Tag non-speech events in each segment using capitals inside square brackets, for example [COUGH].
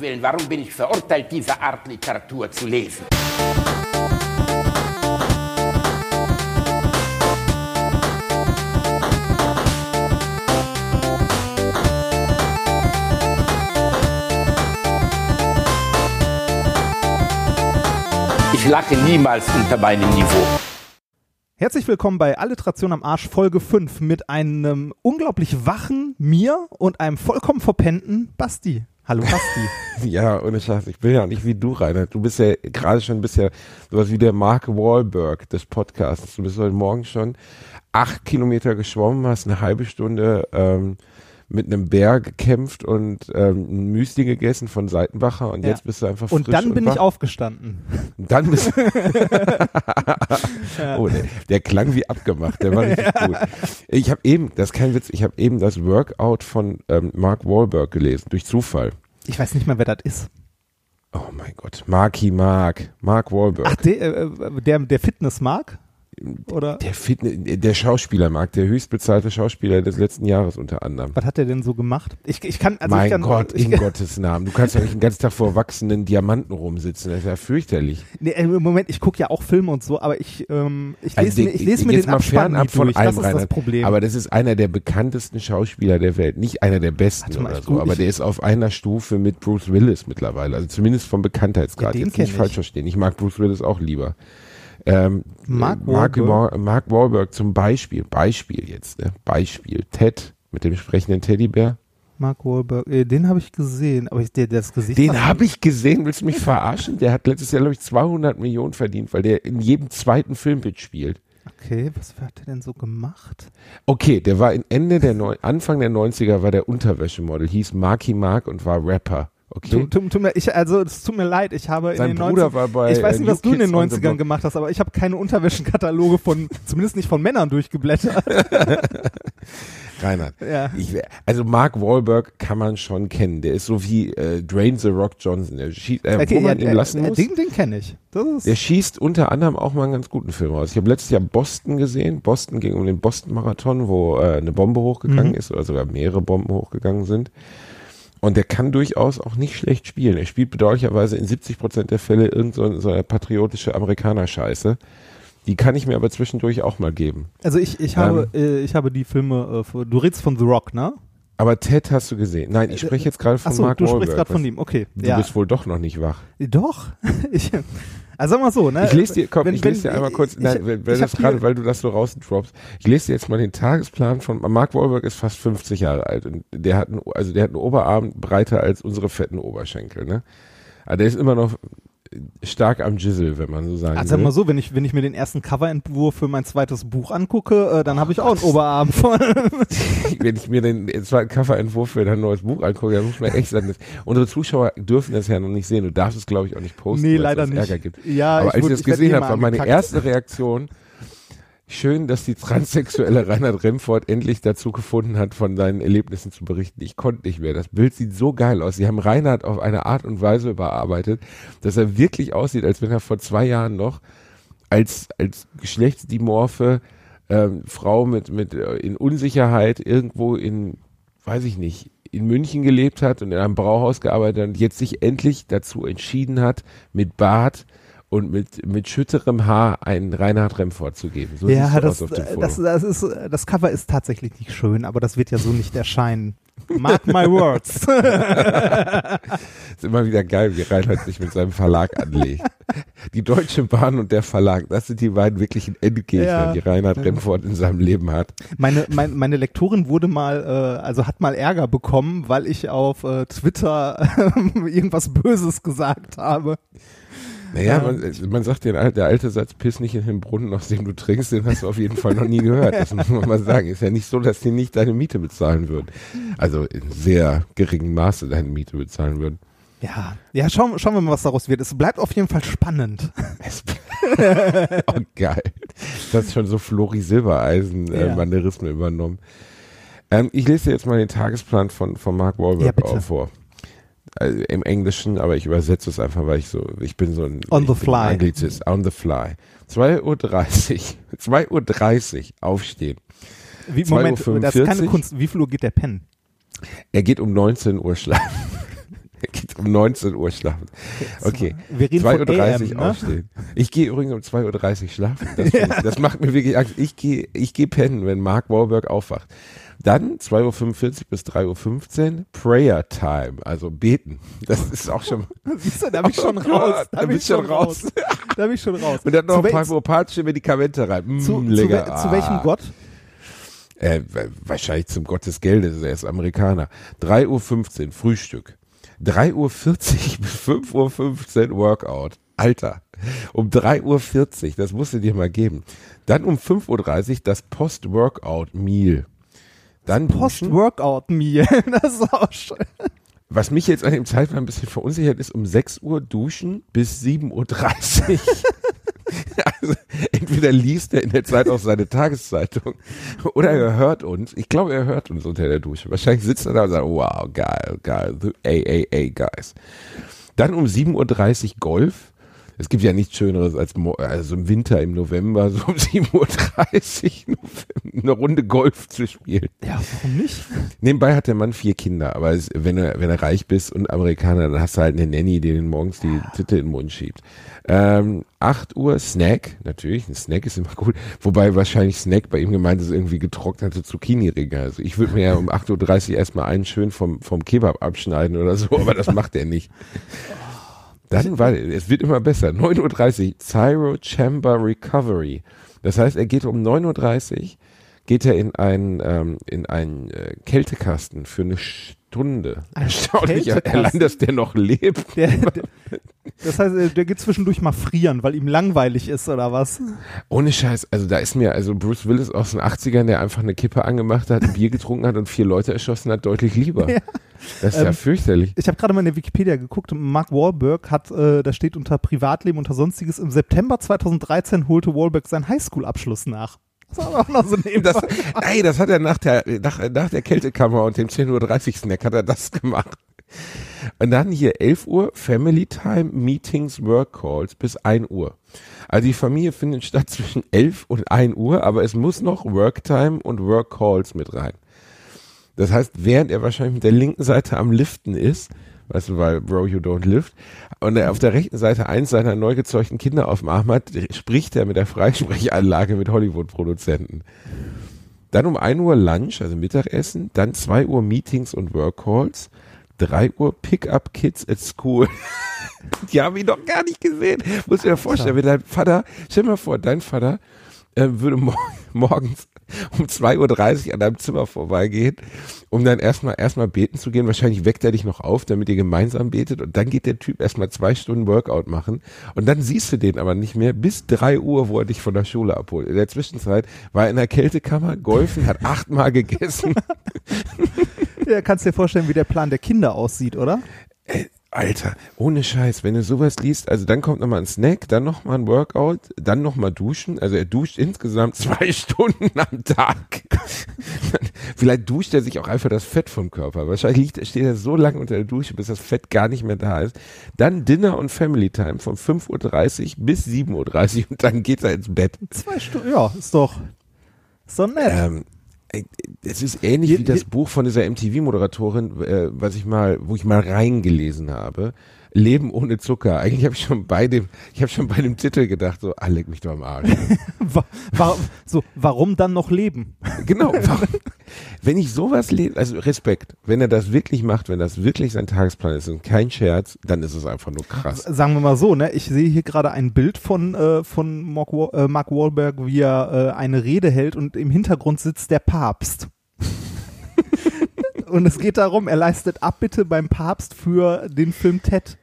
Willen, warum bin ich verurteilt, diese Art Literatur zu lesen? Ich lache niemals unter meinem Niveau. Herzlich willkommen bei Alliteration am Arsch Folge 5 mit einem unglaublich wachen mir und einem vollkommen verpennten Basti. Hallo Basti. [LAUGHS] ja, ohne Scheiß, ich bin ja nicht wie du, Rainer. Du bist ja gerade schon bisschen sowas wie der Mark Wahlberg des Podcasts. Du bist heute Morgen schon acht Kilometer geschwommen, hast eine halbe Stunde ähm, mit einem Bär gekämpft und ähm, ein Müsli gegessen von Seitenbacher und Ja. jetzt bist du einfach frisch Und dann bin wach. ich aufgestanden. Und dann bist [LAUGHS] [LAUGHS] Oh, der, der klang wie abgemacht, der war richtig [LAUGHS] gut. Ich habe eben, das ist kein Witz, ich habe eben das Workout von ähm, Mark Wahlberg gelesen, durch Zufall. Ich weiß nicht mehr, wer das ist. Oh mein Gott, Marky Mark, Mark Wahlberg. Ach, der, äh, der, der Fitness mag? Oder Der, Fitne der Schauspielermarkt, der höchstbezahlte Schauspieler des letzten Jahres unter anderem. was hat der denn so gemacht? Ich, ich kann, also mein ich kann, Gott, ich, in [LAUGHS] Gottes Namen. Du kannst ja nicht den ganzen Tag vor wachsenden Diamanten rumsitzen. Das ist ja fürchterlich. Nee, äh, im Moment, ich gucke ja auch Filme und so, aber ich, ähm, ich Also lese mir, ich lese mir den mal Abspann von durch. allem, Das ist das. Problem. Aber das ist einer der bekanntesten Schauspieler der Welt. Nicht einer der besten mal, oder so, gu- aber der ist auf einer Stufe mit Bruce Willis mittlerweile. Also zumindest vom Bekanntheitsgrad. Ja, Jetzt nicht falsch verstehen. Ich mag Bruce Willis auch lieber. Ähm, Mark äh, Wahlberg. Wa- Mark Wahlberg zum Beispiel, Beispiel jetzt, ne? Beispiel. Ted mit dem sprechenden Teddybär. Mark Wahlberg, äh, den habe ich gesehen, aber ich, der, der das Gesicht. Den habe ich gesehen, willst du mich verarschen? Der hat letztes Jahr, glaube ich, 200 Millionen verdient, weil der in jedem zweiten Film mitspielt. Okay, was hat der denn so gemacht? Okay, der war in Ende der Neu Anfang der 90er war der Unterwäschemodel, hieß Marky Mark und war Rapper. Okay. Tu, tu, tu mir, ich, also es tut mir leid, ich habe Sein in den Bruder 90 war bei Ich weiß äh, nicht, was New du in den Kids on the 90ern Block. gemacht hast, aber ich habe keine Unterwäschenkataloge von, [LAUGHS] zumindest nicht von Männern durchgeblättert. [LAUGHS] Reinhard. Ja. Ich, also Mark Wahlberg kann man schon kennen. Der ist so wie äh, Drain the Rock Johnson. Der schießt, äh, wo man ja, ihn lassen äh, muss. Den, den kenne ich. Das ist, Der schießt unter anderem auch mal einen ganz guten Film raus. Ich habe letztes Jahr Boston gesehen. Boston ging um den Boston-Marathon, wo äh, eine Bombe hochgegangen Mhm. ist oder sogar mehrere Bomben hochgegangen sind. Und der kann durchaus auch nicht schlecht spielen. Er spielt bedauerlicherweise in 70 Prozent der Fälle irgend so, eine patriotische Amerikaner-Scheiße. Die kann ich mir aber zwischendurch auch mal geben. also ich, ich habe, äh, ich habe die Filme, äh, du redest von The Rock, ne? Aber Ted hast du gesehen. Nein, ich spreche jetzt gerade von Achso, Mark du Wahlberg. sprichst gerade von ihm, okay. Du ja. bist wohl doch noch nicht wach. Doch. [LAUGHS] ich, also sag mal so, ne? Ich lese dir, komm, Wenn- ich lese wenn- dir einmal kurz, ich- nein, ich- weil, weil ich das gerade, weil du das so rausdroppst. Ich lese dir jetzt mal den Tagesplan von, Mark Wahlberg ist fast 50 Jahre alt und der hat, einen, also der hat einen Oberarm breiter als unsere fetten Oberschenkel, ne? Aber der ist immer noch stark am Jizzle, wenn man so sagen Also sag will. mal so, wenn ich, wenn ich mir den ersten Coverentwurf für mein zweites Buch angucke, äh, dann habe ich auch einen Oberarm voll. [LAUGHS] wenn ich mir den zweiten Coverentwurf für dein neues Buch angucke, dann muss man echt sagen, unsere Zuschauer dürfen das ja noch nicht sehen. Du darfst es, glaube ich, auch nicht posten. Nee, leider nicht. Ärger gibt. Ja, Aber ich als wurde- ich das gesehen eh habe, war meine erste Reaktion, schön, dass die transsexuelle [LAUGHS] Reinhard Remford endlich dazu gefunden hat, von seinen Erlebnissen zu berichten. Ich konnte nicht mehr. Das Bild sieht so geil aus. Sie haben Reinhard auf eine Art und Weise überarbeitet, dass er wirklich aussieht, als wenn er vor zwei Jahren noch als, als geschlechtsdimorphe ähm, Frau mit, mit äh, in Unsicherheit irgendwo in, weiß ich nicht, in München gelebt hat und in einem Brauhaus gearbeitet hat und jetzt sich endlich dazu entschieden hat, mit Bart und mit, mit schütterem Haar einen Reinhard Remford zu geben. So ja, das, aus auf dem Foto. das, das, ist, das Cover ist tatsächlich nicht schön, aber das wird ja so nicht erscheinen. Mark my words. [LAUGHS] ist immer wieder geil, wie Reinhard sich mit seinem Verlag anlegt. Die Deutsche Bahn und der Verlag, das sind die beiden wirklichen Endgegner, Ja. die Reinhard Remford in seinem Leben hat. Meine, mein, meine Lektorin wurde mal, äh, also hat mal Ärger bekommen, weil ich auf äh, Twitter [LAUGHS] irgendwas Böses gesagt habe. Naja, Ja. man, man sagt den, der alte Satz, piss nicht in den Brunnen, aus dem du trinkst, den hast du auf jeden Fall noch nie gehört. Das [LAUGHS] muss man mal sagen. Ist ja nicht so, dass die nicht deine Miete bezahlen würden. Also in sehr geringem Maße deine Miete bezahlen würden. Ja, ja, schauen, schauen wir mal, was daraus wird. Es bleibt auf jeden Fall spannend. [LAUGHS] [LAUGHS] Oh, geil. Das ist schon so Flori Silbereisen äh, Ja. Übernommen. Ähm, ich lese dir jetzt mal den Tagesplan von, von Mark Ja, Wahlberg auch vor. Also Im Englischen, aber ich übersetze es einfach, weil ich so, ich bin so ein On the fly. Anglizist, on the fly. 2.30 Uhr, 2.30 [LAUGHS] Uhr aufstehen. Wie, 2:45 Moment, das ist keine Kunst. Wie viel Uhr geht der Pen? Er geht um 19 Uhr schlafen. [LAUGHS] er geht um 19 Uhr schlafen. Okay. Wir reden von 2.30 AM, Uhr ne? aufstehen. Ich gehe übrigens um 2.30 Uhr schlafen. Das, [LAUGHS] ich- das macht mir wirklich Angst. Ich gehe ich gehe pennen, wenn Mark Wahlberg aufwacht. Dann 2.45 Uhr bis 3.15 Uhr Prayer Time, also beten. Das ist auch schon. [LAUGHS] Siehst du, da bin ich schon Oh raus. Gott, Da bin ich schon schon raus. [LAUGHS] Da bin ich schon raus. Und dann noch zu, ein paar homöopathische Medikamente rein. Mm, zu, zu, wel- zu welchem Ah. Gott? Äh, wa- wahrscheinlich zum Gott des Geldes, er ist Amerikaner. 3.15 Uhr Frühstück. 3.40 Uhr [LAUGHS] bis 5.15 Uhr Workout. Alter. Um 3.40 Uhr, das musst du dir mal geben. Dann um 5.30 Uhr das Post-Workout-Meal. Dann. Post-Workout-Meal. [LAUGHS] Das ist auch schön. Was mich jetzt an dem Zeitplan ein bisschen verunsichert ist, um 6 Uhr duschen bis 7.30 Uhr. [LAUGHS] also entweder liest er in der Zeit auch seine Tageszeitung oder er hört uns. Ich glaube, er hört uns unter der Dusche. Wahrscheinlich sitzt er da und sagt, wow, geil, geil, the AAA Guys. Dann um 7.30 Uhr Golf. Es gibt ja nichts Schöneres als also im Winter, im November, so um [LAUGHS] 7.30 Uhr eine Runde Golf zu spielen. Ja, warum nicht? Nebenbei hat der Mann vier Kinder, aber es, wenn, du, wenn du reich bist und Amerikaner, dann hast du halt eine Nanny, die den morgens die Titte in den Mund schiebt. Ähm, 8 Uhr Snack, natürlich, ein Snack ist immer gut, wobei wahrscheinlich Snack bei ihm gemeint ist irgendwie getrocknete Zucchini-Ringe. Also ich würde mir ja um 8.30 Uhr erstmal einen schön vom, vom Kebab abschneiden oder so, aber das macht er nicht. [LAUGHS] Dann war, es wird immer besser. 9.30 Uhr, Cyro Chamber Recovery. Das heißt, er geht um 9.30 Uhr, geht er in einen, ähm, in einen äh, Kältekasten für eine Stunde. Ein Erstaunlich, allein, dass der noch lebt. Der, der, das heißt, äh, der geht zwischendurch mal frieren, weil ihm langweilig ist oder was? Ohne Scheiß, also da ist mir, also Bruce Willis aus den 80ern, der einfach eine Kippe angemacht hat, ein Bier getrunken hat und vier Leute erschossen hat, deutlich lieber. [LAUGHS] Ja. Das ist ja Ähm, fürchterlich. Ich habe gerade mal in der Wikipedia geguckt. Mark Wahlberg hat, äh, da steht unter Privatleben, unter Sonstiges, im September 2013 holte Wahlberg seinen Highschool-Abschluss nach. Das auch noch so. Das, ey, das hat er nach der, nach, nach der Kältekammer und dem 10.30 Uhr Snack hat er das gemacht. Und dann hier 11 Uhr Family Time Meetings Work Calls bis 1 Uhr. Also die Familie findet statt [LAUGHS] zwischen 11 und 1 Uhr, aber es muss noch Work Time und Work Calls mit rein. Das heißt, während er wahrscheinlich mit der linken Seite am Liften ist, weißt du, weil Bro, you don't lift, und er auf der rechten Seite eins seiner neu gezeugten Kinder auf dem Arm hat, spricht er mit der Freisprechanlage mit Hollywood-Produzenten. Dann um 1 Uhr Lunch, also Mittagessen, dann 2 Uhr Meetings und Work Calls, 3 Uhr Pick-up Kids at School. [LAUGHS] Die haben ihn doch gar nicht gesehen. Muss dir vorstellen, wenn dein Vater, stell dir mal vor, dein Vater äh, würde mor [LAUGHS] morgens [LAUGHS] um 2.30 Uhr an deinem Zimmer vorbeigehen, um dann erstmal erstmal beten zu gehen. Wahrscheinlich weckt er dich noch auf, damit ihr gemeinsam betet und dann geht der Typ erstmal zwei Stunden Workout machen und dann siehst du den aber nicht mehr bis 3 Uhr, wo er dich von der Schule abholt. In der Zwischenzeit war er in der Kältekammer, golfen, hat achtmal gegessen. [LAUGHS] Ja, kannst dir vorstellen, wie der Plan der Kinder aussieht, oder? Alter, ohne Scheiß, wenn du sowas liest, also dann kommt nochmal ein Snack, dann nochmal ein Workout, dann nochmal duschen. Also er duscht insgesamt zwei [LAUGHS] Stunden am Tag. [LAUGHS] Vielleicht duscht er sich auch einfach das Fett vom Körper. Wahrscheinlich liegt, steht er so lange unter der Dusche, bis das Fett gar nicht mehr da ist. Dann Dinner und Family Time von 5.30 Uhr bis 7.30 Uhr und dann geht er ins Bett. Zwei Stunden, ja, ist doch, doch nett. Ähm, äh, es ist ähnlich wie das Buch von dieser MTV-Moderatorin, äh, was ich mal, wo ich mal reingelesen habe. Leben ohne Zucker. Eigentlich habe ich schon bei dem, ich habe schon bei dem Titel gedacht, so, ah, leg mich doch am Arsch. [LAUGHS] Wa wa so, warum dann noch leben? genau. [LAUGHS] warum- Wenn ich sowas lese, also Respekt, wenn er das wirklich macht, wenn das wirklich sein Tagesplan ist und kein Scherz, dann ist es einfach nur krass. Sagen wir mal so, ne? Ich sehe hier gerade ein Bild von, äh, von Mark, Wa äh, Mark Wahlberg, wie er äh, eine Rede hält und im Hintergrund sitzt der Papst. [LAUGHS] und es geht darum, er leistet Abbitte beim Papst für den Film Ted.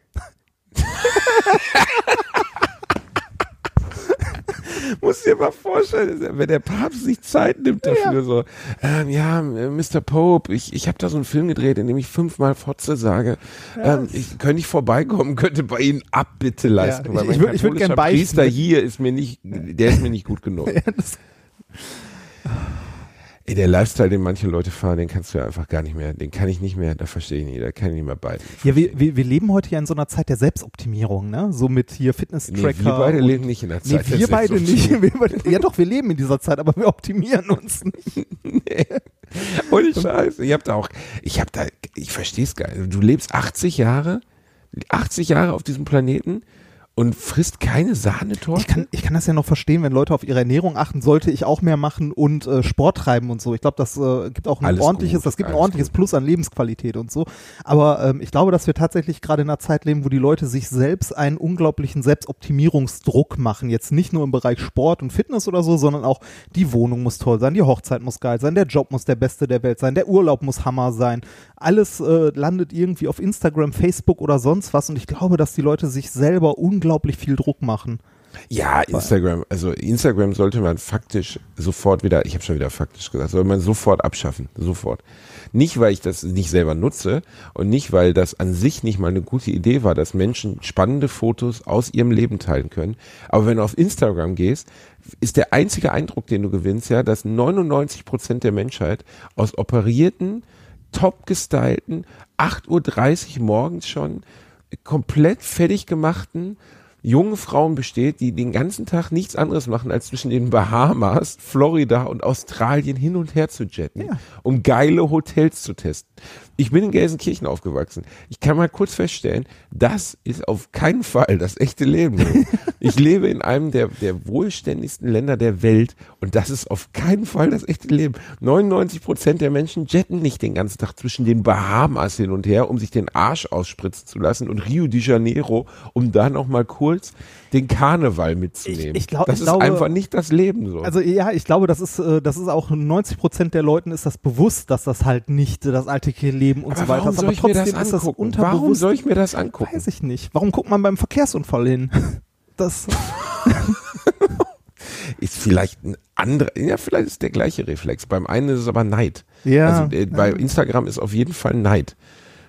Muss dir mal vorstellen, wenn der Papst sich Zeit nimmt dafür, so, ähm, ja, äh, Mr. Pope, ich, ich habe da so einen Film gedreht, in dem ich fünfmal Fotze sage. ähm, ich könnte ich vorbeikommen, könnte bei Ihnen Abbitte leisten. Ja, weil ich- mein ich ich würd gern Priester hier ist mir nicht, der ist mir nicht gut genug. [LAUGHS] Ja, Ey, der Lifestyle, den manche Leute fahren, den kannst du ja einfach gar nicht mehr, den kann ich nicht mehr, da verstehe ich nicht, da kann ich nicht mehr beiden. ja wir, wir, wir leben heute ja in so einer Zeit der Selbstoptimierung, ne? So mit hier Nee, Fitness-Tracker. wir beide leben nicht in der Nee, Zeit. der wir beide nicht. Selbstoptimierung. Wir beide, ja doch, wir leben in dieser Zeit, aber wir optimieren uns nicht. [LAUGHS] Ohne Scheiße. Ich hab da auch, ich hab da, ich versteh's gar nicht. Du lebst 80 Jahre 80 Jahre auf diesem Planeten und frisst keine Sahnetorte? Ich kann, ich kann das ja noch verstehen, wenn Leute auf ihre Ernährung achten, sollte ich auch mehr machen und äh, Sport treiben und so. Ich glaube, das äh, gibt auch ein Alles ordentliches, gut, das gibt ein ordentliches gut. Plus an Lebensqualität und so. Aber ähm, ich glaube, dass wir tatsächlich gerade in einer Zeit leben, wo die Leute sich selbst einen unglaublichen Selbstoptimierungsdruck machen. Jetzt nicht nur im Bereich Sport und Fitness oder so, sondern auch die Wohnung muss toll sein, die Hochzeit muss geil sein, der Job muss der beste der Welt sein, der Urlaub muss Hammer sein. Alles äh, landet irgendwie auf Instagram, Facebook oder sonst was. Und ich glaube, dass die Leute sich selber unglaublich viel Druck machen. Ja, Instagram, also Instagram sollte man faktisch sofort wieder, ich habe schon wieder faktisch gesagt, sollte man sofort abschaffen, sofort. Nicht, weil ich das nicht selber nutze und nicht, weil das an sich nicht mal eine gute Idee war, dass Menschen spannende Fotos aus ihrem Leben teilen können. Aber wenn du auf Instagram gehst, ist der einzige Eindruck, den du gewinnst, ja, dass 99 Prozent der Menschheit aus operierten, top gestylten, 8.30 Uhr morgens schon, komplett fertig gemachten, jungen Frauen besteht, die den ganzen Tag nichts anderes machen, als zwischen den Bahamas, Florida und Australien hin und her zu jetten, Ja. um geile Hotels zu testen. Ich bin in Gelsenkirchen aufgewachsen. Ich kann mal kurz feststellen, das ist auf keinen Fall das echte Leben. [LAUGHS] ich lebe in einem der, der wohlständigsten Länder der Welt und das ist auf keinen Fall das echte Leben. 99 Prozent der Menschen jetten nicht den ganzen Tag zwischen den Bahamas hin und her, um sich den Arsch ausspritzen zu lassen und Rio de Janeiro, um da noch mal kurz den Karneval mitzunehmen. Ich- ich glaub- das ich ist glaube- einfach nicht das Leben so. Also ja, ich glaube, das ist, äh, das ist auch 90 Prozent der Leuten ist das bewusst, dass das halt nicht äh, das alltägliche Leben und aber so weiter ist. Aber ich mir trotzdem das ist das angucken? unterbewusst. Warum soll ich mir das angucken? Weiß ich nicht. Warum guckt man beim Verkehrsunfall hin? [LAUGHS] Das, [LAUGHS] ist vielleicht ein anderer, ja, vielleicht ist der gleiche Reflex. Beim einen ist es aber Neid. Ja. Also äh, bei Instagram ist auf jeden Fall Neid.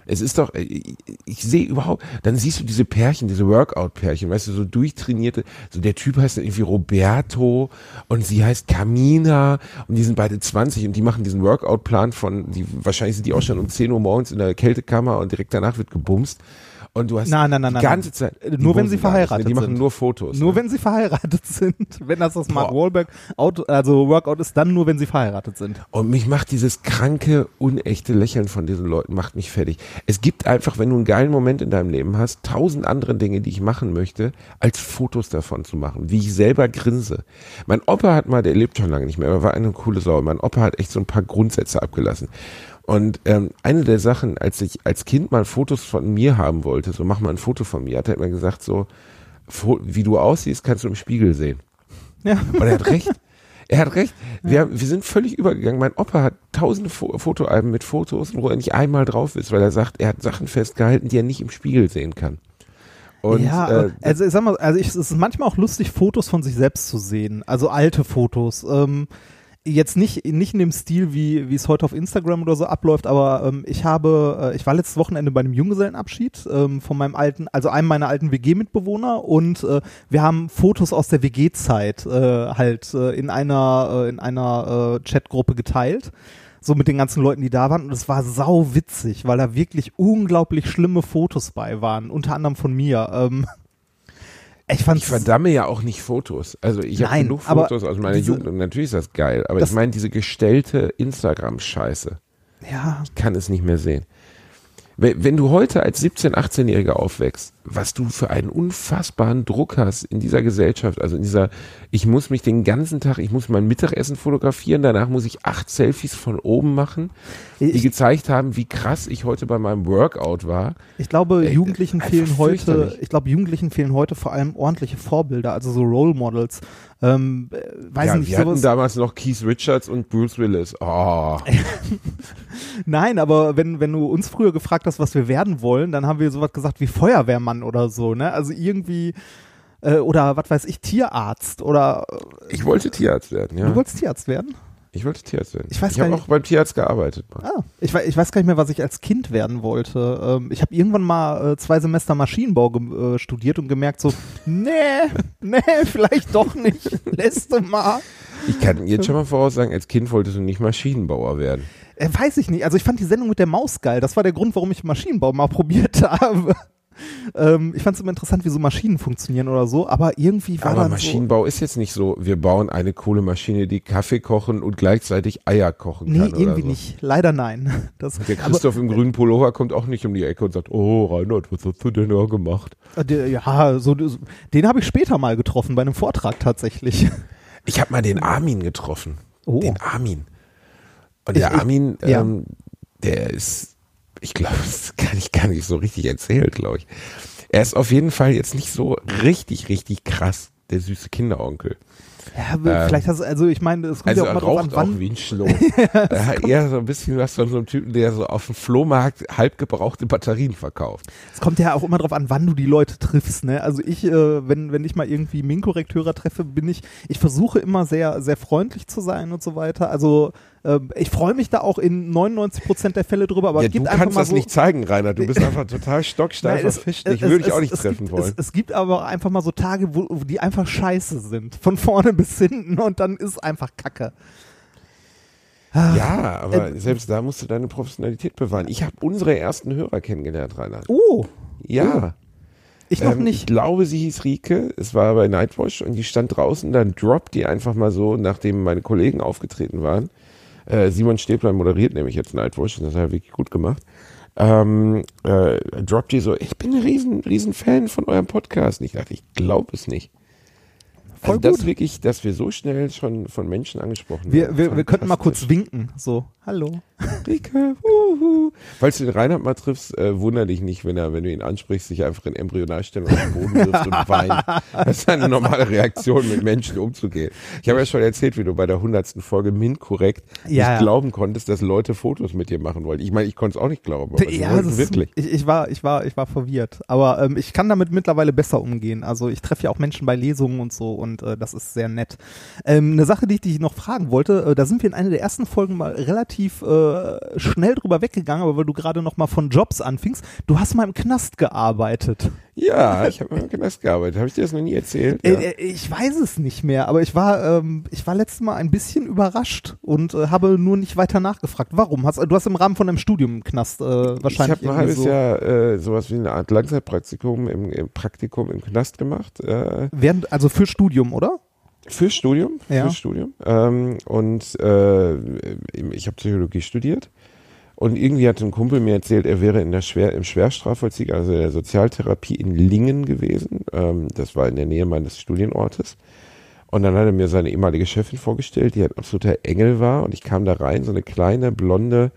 Es ist doch, äh, ich, ich sehe überhaupt, dann siehst du diese Pärchen, diese Workout-Pärchen, weißt du, so durchtrainierte, so der Typ heißt irgendwie Roberto und sie heißt Camina und die sind beide 20 und die machen diesen Workout-Plan von, die, wahrscheinlich sind die auch schon um 10 Uhr morgens in der Kältekammer und direkt danach wird gebumst. Und du hast Nein, nein, nein, die ganze. Zeit. Äh, nur wenn sie ne? verheiratet Die machen sind. nur Fotos. nur ne? wenn sie [LAUGHS] verheiratet sind. Wenn das das Mark. Wahlberg Auto, also Workout ist, dann nur wenn sie verheiratet sind. Und mich macht dieses kranke, unechte Lächeln von diesen Leuten, macht mich fertig. Es gibt einfach, wenn du einen geilen Moment in deinem Leben hast, tausend andere Dinge, die ich machen möchte, als Fotos davon zu machen, wie ich selber grinse. Mein Opa hat mal, der lebt schon lange nicht mehr, aber war eine coole Sau. Mein Opa hat echt so ein paar Grundsätze abgelassen. Und ähm, eine der Sachen, als ich als Kind mal Fotos von mir haben wollte, so mach mal ein Foto von mir, hat er immer gesagt, so, wie du aussiehst, kannst du im Spiegel sehen. Ja. Und er hat recht. [LAUGHS] Er hat recht. Wir, wir sind völlig übergegangen. Mein Opa hat tausende Fo Fotoalben mit Fotos, wo er nicht einmal drauf ist, weil er sagt, er hat Sachen festgehalten, die er nicht im Spiegel sehen kann. Und ja, äh, also ich sag mal, also ich, es ist manchmal auch lustig, Fotos von sich selbst zu sehen. Also alte Fotos. Ähm, jetzt nicht, nicht in dem Stil, wie, wie es heute auf Instagram oder so abläuft, aber ähm, ich habe, äh, ich war letztes Wochenende bei einem Junggesellenabschied ähm, von meinem alten, also einem meiner alten WG-Mitbewohner und äh, wir haben Fotos aus der WG-Zeit äh, halt äh, in einer, äh, in einer äh, Chatgruppe geteilt. So mit den ganzen Leuten, die da waren. Und es war sau witzig, weil da wirklich unglaublich schlimme Fotos bei waren. Unter anderem von mir. Ähm, ich fand ich verdamme ja auch nicht Fotos. Also ich habe genug Fotos aus meiner diese- Jugend und natürlich ist das geil. Aber Das- ich meine, diese gestellte Instagram-Scheiße, ja, ich kann es nicht mehr sehen. Wenn du heute als 17-, 18-Jähriger aufwächst, was du für einen unfassbaren Druck hast in dieser Gesellschaft, also in dieser, ich muss mich den ganzen Tag, ich muss mein Mittagessen fotografieren, danach muss ich acht Selfies von oben machen, die ich, gezeigt haben, wie krass ich heute bei meinem Workout war. ich glaube, Ey, Jugendlichen fehlen heute, ich glaube, Jugendlichen fehlen heute vor allem ordentliche Vorbilder, also so Role Models. Ähm, äh, weiß ja, nicht, wir hatten sowas. damals noch Keith Richards und Bruce Willis. Oh. [LAUGHS] Nein, aber wenn, wenn du uns früher gefragt hast, was wir werden wollen, dann haben wir sowas gesagt wie Feuerwehrmann oder so, ne? Also irgendwie, äh, oder was weiß ich, Tierarzt oder äh, Ich wollte Tierarzt werden, ja. du wolltest Tierarzt werden? Ich wollte Tierarzt werden. Ich weiß ich habe auch beim Tierarzt gearbeitet. Ah, ich, ich weiß gar nicht mehr, was ich als Kind werden wollte. Ähm, ich habe irgendwann mal äh, zwei Semester Maschinenbau äh, studiert und gemerkt so, [LAUGHS] nee, nee, vielleicht doch nicht. [LAUGHS] Letzte Mal. Ich kann jetzt schon mal voraussagen, als Kind wolltest du nicht Maschinenbauer werden. Äh, weiß ich nicht. Also ich fand die Sendung mit der Maus geil. Das war der Grund, warum ich Maschinenbau mal [LAUGHS] probiert habe. Ähm, ich fand es immer interessant, wie so Maschinen funktionieren oder so, aber irgendwie war Aber Maschinenbau ist jetzt nicht so, wir bauen eine Kohlemaschine, die Kaffee kochen und gleichzeitig Eier kochen so. Nee, kann. oder irgendwie so. nicht. Leider nein. [LAUGHS] Das, Der Christoph im grünen Pullover kommt auch nicht um die Ecke und sagt, oh Reinhard, was hast du denn da gemacht? aber, äh, der, ja, so, den habe ich später mal getroffen, bei einem Vortrag tatsächlich. Ich habe mal den Armin getroffen. Oh. Den Armin. Und Ich- der ich- Armin, ja. ähm, der ist, ich glaube, [LAUGHS] das kann ich gar nicht so richtig erzählt, glaube ich. Er ist auf jeden Fall jetzt nicht so richtig, richtig krass, der süße Kinderonkel. Ja, aber vielleicht hast du, also ich meine, es kommt Also ja auch mal drauf an, auch wie ein [LAUGHS] er hat eher so ein bisschen was von so einem Typen, der so auf dem Flohmarkt halb gebrauchte Batterien verkauft. Es kommt ja auch immer drauf an, wann du die Leute triffst. Ne? Also ich, äh, wenn, wenn ich mal irgendwie Minkorrekteure treffe, bin ich, ich versuche immer sehr, sehr freundlich zu sein und so weiter. Also ähm, ich freue mich da auch in 99 Prozent der Fälle drüber, aber ja, es gibt du kannst das so, nicht zeigen, Rainer. Du bist einfach total stocksteif Fisch. Ich würde dich auch nicht es treffen gibt, wollen. Es, es gibt aber einfach mal so Tage, wo, wo die einfach scheiße sind. Von vorne [LAUGHS] bis hinten und dann ist einfach Kacke. Ah, Ja, aber äh, selbst da musst du deine Professionalität bewahren. Ich habe unsere ersten Hörer kennengelernt, Rainer. Oh, Ja. ich noch Ähm, Ich nicht. glaube, sie hieß Rike. Es war bei Nightwatch und die stand draußen. Dann droppt die einfach mal so, nachdem meine Kollegen aufgetreten waren. Äh, Simon Stäbler moderiert nämlich jetzt Nightwatch und das hat er wirklich gut gemacht. Ähm, äh, droppt die so, ich bin ein riesen, riesen Fan von eurem Podcast. Und ich dachte, ich glaube es nicht. Voll also das gut. wirklich, dass wir so schnell schon von Menschen angesprochen Wir, werden. wir, wir könnten mal kurz winken. So, hallo. Rike, wuhu. Falls du den Reinhard mal triffst, äh, wunder dich nicht, wenn er, wenn du ihn ansprichst, sich einfach in Embryonalstellung auf den Boden wirft und [LAUGHS] weint. Das ist eine normale Reaktion, mit Menschen umzugehen. Ich habe ja schon erzählt, wie du bei der hundertsten Folge MINT korrekt Ja, nicht glauben konntest, dass Leute Fotos mit dir machen wollten. Ich meine, ich konnte es auch nicht glauben, aber Ja, wollten das ist, wirklich. ich, ich war, ich war, ich war verwirrt. Aber ähm, ich kann damit mittlerweile besser umgehen. Also ich treffe ja auch Menschen bei Lesungen und so und äh, das ist sehr nett. Ähm, eine Sache, die ich dich noch fragen wollte, äh, da sind wir in einer der ersten Folgen mal relativ äh, schnell drüber weggegangen, aber weil du gerade noch mal von Jobs anfingst, du hast mal im Knast gearbeitet. Ja, ich habe im Knast gearbeitet. Habe ich dir das noch nie erzählt? Ja. Äh, äh, ich weiß es nicht mehr, aber ich war, ähm, ich war letztes Mal ein bisschen überrascht und äh, habe nur nicht weiter nachgefragt. Warum? Hast, du hast im Rahmen von einem Studium im Knast äh, wahrscheinlich ich habe ein halbes so, Jahr äh, sowas wie eine Art Langzeitpraktikum im, im Praktikum im Knast gemacht. Äh, während, also für Studium, oder? Fürs Studium, Ja. fürs Studium. Ähm, und äh, ich habe Psychologie studiert. Und irgendwie hat ein Kumpel mir erzählt, er wäre in der Schwer, im Schwerstrafvollzieher, also der Sozialtherapie in Lingen gewesen. Ähm, das war in der Nähe meines Studienortes. Und dann hat er mir seine ehemalige Chefin vorgestellt, die ein absoluter Engel war. Und ich kam da rein, so eine kleine, blonde,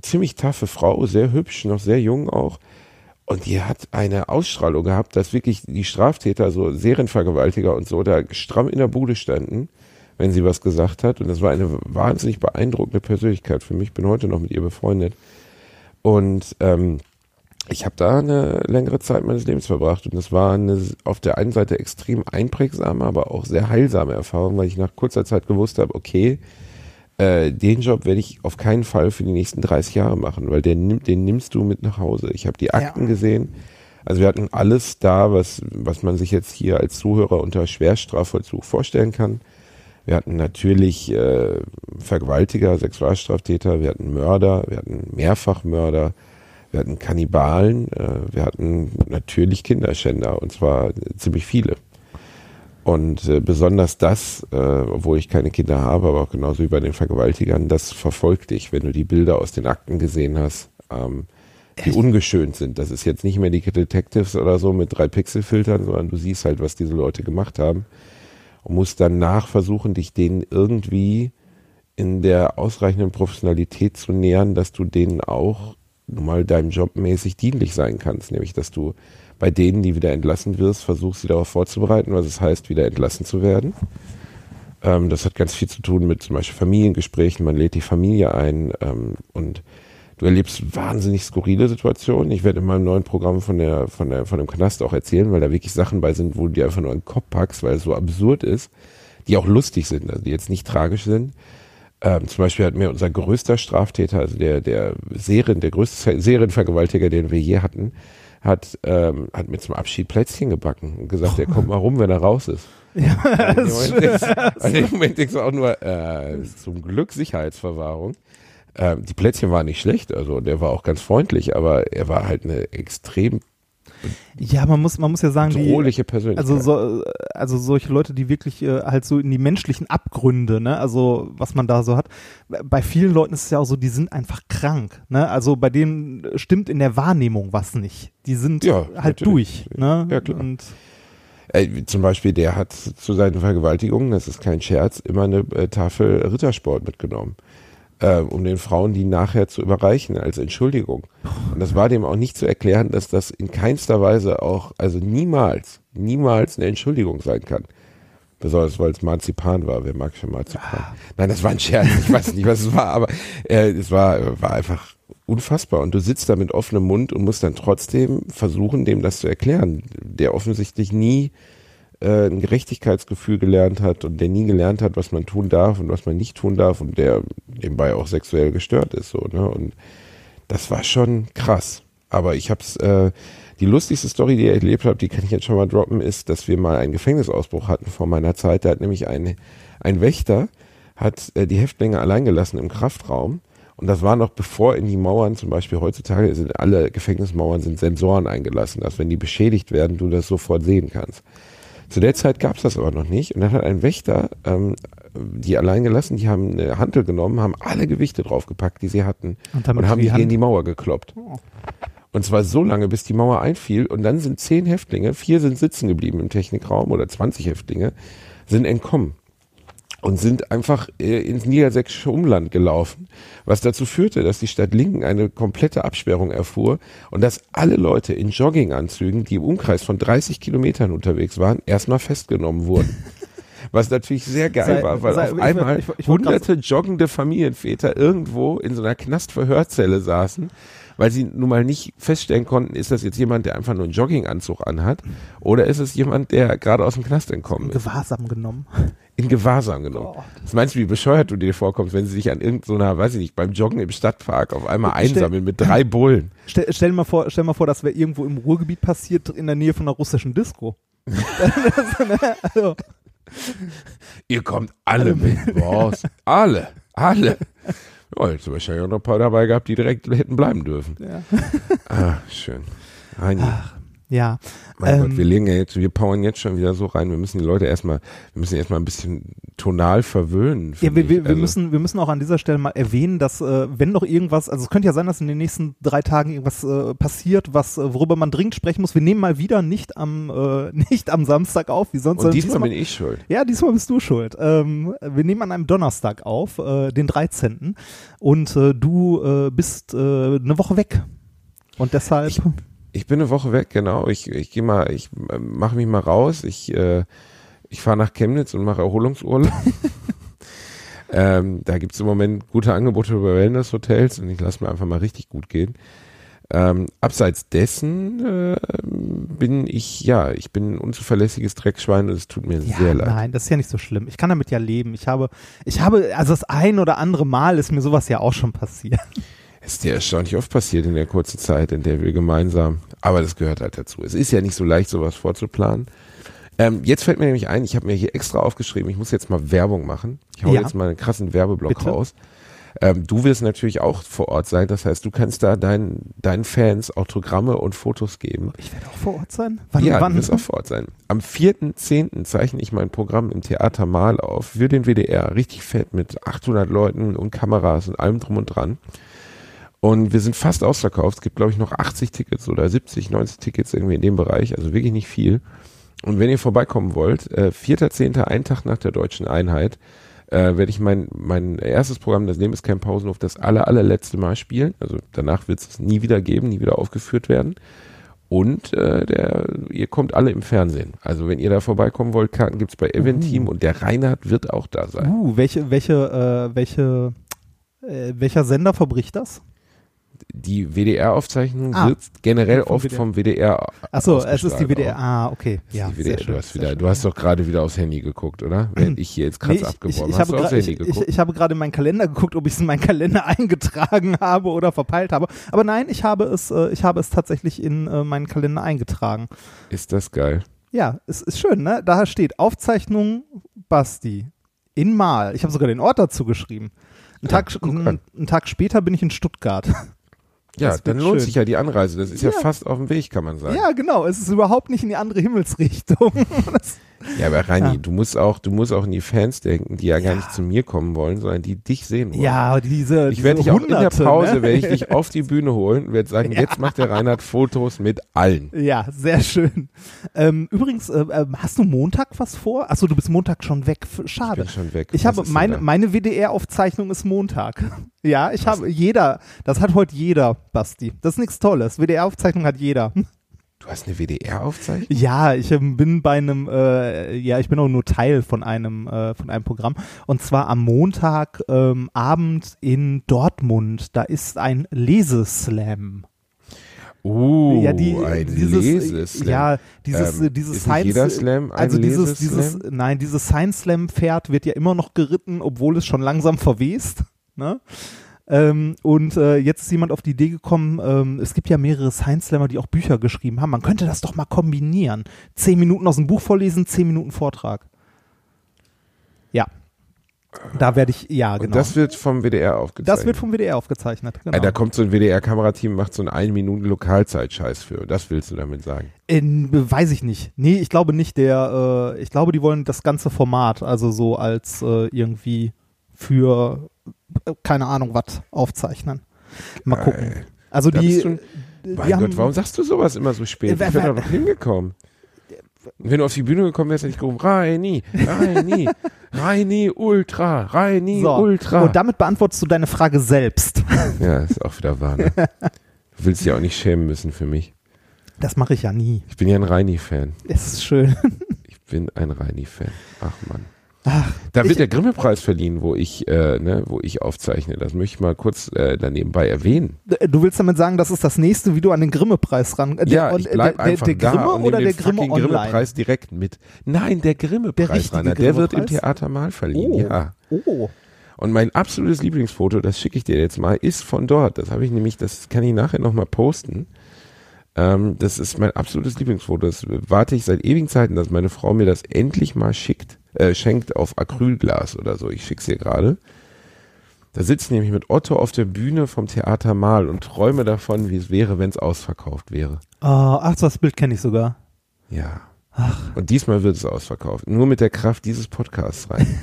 ziemlich taffe Frau, sehr hübsch, noch sehr jung auch. Und die hat eine Ausstrahlung gehabt, dass wirklich die Straftäter, so Serienvergewaltiger und so, da stramm in der Bude standen, wenn sie was gesagt hat. Und das war eine wahnsinnig beeindruckende Persönlichkeit für mich. Bin heute noch mit ihr befreundet. Und ähm, ich habe da eine längere Zeit meines Lebens verbracht. Und das war eine auf der einen Seite extrem einprägsame, aber auch sehr heilsame Erfahrung, weil ich nach kurzer Zeit gewusst habe, okay, äh, den Job werde ich auf keinen Fall für die nächsten 30 Jahre machen, weil den, den nimmst du mit nach Hause. Ich habe die Akten Ja. gesehen. Also wir hatten alles da, was, was man sich jetzt hier als Zuhörer unter Schwerstrafvollzug vorstellen kann. Wir hatten natürlich äh, Vergewaltiger, Sexualstraftäter, wir hatten Mörder, wir hatten Mehrfachmörder, wir hatten Kannibalen, äh, wir hatten natürlich Kinderschänder und zwar ziemlich viele. Und äh, besonders das, äh, obwohl ich keine Kinder habe, aber auch genauso wie bei den Vergewaltigern, das verfolgt dich, wenn du die Bilder aus den Akten gesehen hast, ähm, die ungeschönt sind. Das ist jetzt nicht mehr die Detectives oder so mit drei Pixelfiltern, sondern du siehst halt, was diese Leute gemacht haben und musst danach versuchen, dich denen irgendwie in der ausreichenden Professionalität zu nähern, dass du denen auch mal deinem Job mäßig dienlich sein kannst. Nämlich, dass du bei denen, die wieder entlassen wirst, versuchst, sie darauf vorzubereiten, was es heißt, wieder entlassen zu werden. Ähm, das hat ganz viel zu tun mit zum Beispiel Familiengesprächen. Man lädt die Familie ein ähm, und du erlebst wahnsinnig skurrile Situationen. Ich werde in meinem neuen Programm von der, von der, von dem Knast auch erzählen, weil da wirklich Sachen bei sind, wo du dir einfach nur einen Kopf packst, weil es so absurd ist, die auch lustig sind, also die jetzt nicht tragisch sind. Ähm, zum Beispiel hat mir unser größter Straftäter, also der, der Serien, der größte Serienvergewaltiger, den wir je hatten, hat, ähm, hat mir zum Abschied Plätzchen gebacken und gesagt, er kommt mal rum, wenn er raus ist. [LAUGHS] Ja, denkst- in dem Moment denkst [LAUGHS] du auch nur, äh, zum Glück Sicherheitsverwahrung. Ähm, die Plätzchen waren nicht schlecht, also der war auch ganz freundlich, aber er war halt eine extrem Ja, man muss, man muss ja sagen, die, bedrohliche Persönlichkeit. also so, also solche Leute, die wirklich äh, halt so in die menschlichen Abgründe, ne, also was man da so hat. Bei vielen Leuten ist es ja auch so, die sind einfach krank, ne, also bei denen stimmt in der Wahrnehmung was nicht. Die sind Ja, halt natürlich. durch, ne. Ja, klar. Und Äh, zum Beispiel, der hat zu seinen Vergewaltigungen, das ist kein Scherz, immer eine äh, Tafel Rittersport mitgenommen, äh, um den Frauen die nachher zu überreichen als Entschuldigung. Und das war dem auch nicht zu erklären, dass das in keinster Weise auch, also niemals, niemals eine Entschuldigung sein kann. Besonders weil es Marzipan war. Wer mag schon Marzipan? Nein, das war ein Scherz. Ich weiß nicht, was es war, aber äh, es war, war einfach unfassbar. Und du sitzt da mit offenem Mund und musst dann trotzdem versuchen, dem das zu erklären, der offensichtlich nie äh, ein Gerechtigkeitsgefühl gelernt hat und der nie gelernt hat, was man tun darf und was man nicht tun darf und der nebenbei auch sexuell gestört ist. So, ne? Und das war schon krass. Aber ich hab's, äh, die lustigste Story, die ich erlebt habe, die kann ich jetzt schon mal droppen, ist, dass wir mal einen Gefängnisausbruch hatten vor meiner Zeit. Da hat nämlich eine, ein Wächter hat äh, die Häftlinge allein gelassen im Kraftraum. Und das war noch bevor in die Mauern, zum Beispiel heutzutage sind alle Gefängnismauern sind Sensoren eingelassen, dass wenn die beschädigt werden, du das sofort sehen kannst. Zu der Zeit gab es das aber noch nicht. Und dann hat ein Wächter ähm, die allein gelassen, die haben eine Hantel genommen, haben alle Gewichte draufgepackt, die sie hatten Und und haben die gegen die Mauer gekloppt. Oh. Und zwar so lange, bis die Mauer einfiel. Und dann sind zehn Häftlinge, vier sind sitzen geblieben im Technikraum oder 20 Häftlinge, sind entkommen und sind einfach äh, ins niedersächsische Umland gelaufen, was dazu führte, dass die Stadt Linken eine komplette Absperrung erfuhr und dass alle Leute in Jogginganzügen, die im Umkreis von 30 Kilometern unterwegs waren, erstmal festgenommen wurden. [LAUGHS] Was natürlich sehr geil Sei- war, weil sei- auf ich- einmal ich- ich hunderte joggende Familienväter irgendwo in so einer Knastverhörzelle saßen, weil sie nun mal nicht feststellen konnten, ist das jetzt jemand, der einfach nur einen Jogginganzug anhat oder ist es jemand, der gerade aus dem Knast entkommen ist, Gewahrsam genommen. In Gewahrsam genommen. Oh. Was meinst du, wie bescheuert du dir vorkommst, wenn sie sich an irgendeiner, weiß ich nicht, beim Joggen im Stadtpark auf einmal einsammeln mit drei Bullen? Stell, stell, mal vor, stell mal vor, das wäre irgendwo im Ruhrgebiet passiert, in der Nähe von einer russischen Disco. [LAUGHS] also, [LAUGHS] Ihr kommt alle mit, Boss. Alle, alle. Ja, jetzt wahrscheinlich auch noch ein paar dabei gehabt, die direkt hätten bleiben dürfen. ja. Ah, schön. Heini, ja. mein ähm, Gott, wir legen ja jetzt, wir powern jetzt schon wieder so rein. Wir müssen die Leute erstmal, wir müssen erstmal ein bisschen tonal verwöhnen. Ja, wir, wir, Also, müssen, wir müssen auch an dieser Stelle mal erwähnen, dass äh, wenn noch irgendwas, also es könnte ja sein, dass in den nächsten drei Tagen irgendwas äh, passiert, was äh, worüber man dringend sprechen muss. Wir nehmen mal wieder nicht am äh, [LAUGHS] nicht am Samstag auf, wie sonst. Und sondern diesmal bin ich schuld. ja, diesmal bist du schuld. Ähm, wir nehmen an einem Donnerstag auf, äh, den 13. Und äh, du äh, bist äh, eine Woche weg. Und deshalb. Ich- Ich bin eine Woche weg, genau. Ich, ich gehe mal, ich äh, mache mich mal raus. Ich, äh, ich fahre nach Chemnitz und mache Erholungsurlaub. [LAUGHS] ähm, da gibt's im Moment gute Angebote über Wellness-Hotels und ich lasse mir einfach mal richtig gut gehen. Ähm, abseits dessen äh, bin ich, ja, ich bin ein unzuverlässiges Dreckschwein und es tut mir ja, sehr leid. nein, das ist ja nicht so schlimm. Ich kann damit ja leben. Ich habe, ich habe, also das ein oder andere Mal ist mir sowas ja auch schon passiert. Ist dir erstaunlich oft passiert in der kurzen Zeit, in der wir gemeinsam, aber das gehört halt dazu. Es ist ja nicht so leicht, sowas vorzuplanen. Ähm, jetzt fällt mir nämlich ein, ich habe mir hier extra aufgeschrieben, ich muss jetzt mal Werbung machen. Ich hau Ja. jetzt mal einen krassen Werbeblock Bitte. raus. Ähm, du wirst natürlich auch vor Ort sein, das heißt, du kannst da deinen, deinen Fans Autogramme und Fotos geben. Ich werde auch vor Ort sein. Wann, ja, wann? du wirst auch vor Ort sein. Am 4.10. zeichne ich mein Programm im Theater Mal auf für den WDR. Richtig fett mit 800 Leuten und Kameras und allem drum und dran. Und wir sind fast ausverkauft. Es gibt, glaube ich, noch 80 Tickets oder 70, 90 Tickets irgendwie in dem Bereich. Also wirklich nicht viel. Und wenn ihr vorbeikommen wollt, äh, 4.10., ein Tag nach der deutschen Einheit, äh, werde ich mein, mein erstes Programm, das Leben ist kein Pausenhof, das aller, allerletzte Mal spielen. Also danach wird es nie wieder geben, nie wieder aufgeführt werden. Und äh, der, ihr kommt alle im Fernsehen. Also wenn ihr da vorbeikommen wollt, Karten gibt's bei Eventeam und der Reinhard wird auch da sein. Uh, welche, welche, äh, welche, äh, welcher Sender verbricht das? Die WDR-Aufzeichnung Ah. wird generell Vom oft WDR. vom WDR. Achso, es ist die WDR. Ah, okay. Ja, die WDR. schön, du hast wieder, schön. du hast doch gerade wieder aufs Handy geguckt, oder? [CLEARS THROAT] Während ich hier jetzt krass Nee, ich, ich, abgeworfen ich, hast habe Handy ich, geguckt. ich, ich habe gerade in meinen Kalender geguckt, ob ich es in meinen Kalender [LAUGHS] eingetragen habe oder verpeilt habe. Aber nein, ich habe es, äh, ich habe es tatsächlich in äh, meinen Kalender eingetragen. ist das geil. Ja, es ist schön, ne? Da steht Aufzeichnung Basti in Mal. Ich habe sogar den Ort dazu geschrieben. Einen Tag, guck einen, an. einen Tag später bin ich in Stuttgart. [LAUGHS] Ja, dann lohnt schön. sich ja die Anreise. Das ist ja, Ja. fast auf dem Weg, kann man sagen. Ja, genau. Es ist überhaupt nicht in die andere Himmelsrichtung. [LAUGHS] Ja, aber Reini, Ja. du musst auch, du musst auch an die Fans denken, die ja, gar Ja. nicht zu mir kommen wollen, sondern die dich sehen wollen. ja, diese. Ich werde dich auch in der Hunderte, Pause, ne? werde ich dich auf die Bühne holen und werde sagen, [LAUGHS] jetzt macht der Reinhard Fotos mit allen. Ja, sehr schön. Ähm, übrigens, äh, ähm, hast du Montag was vor? Achso, du bist Montag schon weg. F- Ich Schade. bin schon weg. Ich Was habe meine, meine WDR-Aufzeichnung ist Montag. [LAUGHS] Ja, ich habe jeder. Das hat heute jeder, Basti. Das ist nichts Tolles. WDR-Aufzeichnung hat jeder. Du hast eine WDR-Aufzeichnung? Ja, ich ähm, bin bei einem, äh, ja, ich bin auch nur Teil von einem, äh, von einem Programm. Und zwar am Montag ähm, Abend in Dortmund. Da ist ein Leseslam. Uh, ja, die, ein dieses, Leseslam. Ja, dieses, Ähm, äh, dieses jeder Slam ein also dieses, dieses, nein, dieses Science Slam Pferd wird ja immer noch geritten, obwohl es schon langsam verwest. Ne? Ähm, und äh, jetzt ist jemand auf die Idee gekommen, ähm, es gibt ja mehrere Science Slammer, die auch Bücher geschrieben haben. Man könnte das doch mal kombinieren. Zehn Minuten aus dem Buch vorlesen, zehn Minuten Vortrag. Ja. Da werde ich, ja, Und genau. das wird vom WDR aufgezeichnet. Das wird vom WDR aufgezeichnet. Genau. Da kommt so ein WDR-Kamerateam, macht so einen 1 Minuten Lokalzeit-Scheiß für. Das willst du damit sagen? In, weiß ich nicht. Nee, ich glaube nicht. Der, äh, ich glaube, die wollen das ganze Format, also so als äh, irgendwie für keine Ahnung was aufzeichnen. Mal gucken. Also Da die, du Mein haben, Gott, warum sagst du sowas immer so spät? Äh, Ich wer- doch noch hingekommen. Wenn du auf die Bühne gekommen wärst, hätte ich gerufen, Reini, Reini, Reini Ultra, Reini so. Ultra. Und damit beantwortest du deine Frage selbst. [LAUGHS] ja, ist auch wieder wahr. Ne? Du willst dich auch nicht schämen müssen für mich. Das mache ich ja nie. Ich bin ja ein Reini-Fan. Es ist schön. Ich bin ein Reini-Fan. Ach Mann. Ach, Da wird der Grimme-Preis verliehen, wo ich, äh, ne, wo ich aufzeichne. Das möchte ich mal kurz äh, danebenbei erwähnen. Du willst damit sagen, das ist das nächste, wie du an den Grimme-Preis ran. äh, ja, der, ich bleib der, einfach der, der da Grimme und oder der Grimme online? Grimme-Preis direkt mit. Nein, der Grimme-Preis, richtige Rainer, der wird im? Theater mal verliehen, Oh. ja. Oh. Und mein absolutes Lieblingsfoto, das schicke ich dir jetzt mal, ist von dort. Das habe ich nämlich, das kann ich nachher nochmal posten. Ähm, das ist mein absolutes Lieblingsfoto. Das warte ich seit ewigen Zeiten, dass meine Frau mir das endlich mal schickt, äh, schenkt auf Acrylglas oder so. Ich schicke es ihr gerade. Da sitze ich nämlich mit Otto auf der Bühne vom Theater Mal und träume davon, wie es wäre, wenn es ausverkauft wäre. Oh, ach, das Bild kenne ich sogar. Ja. Und diesmal wird es ausverkauft. Nur mit der Kraft dieses Podcasts rein. [LAUGHS]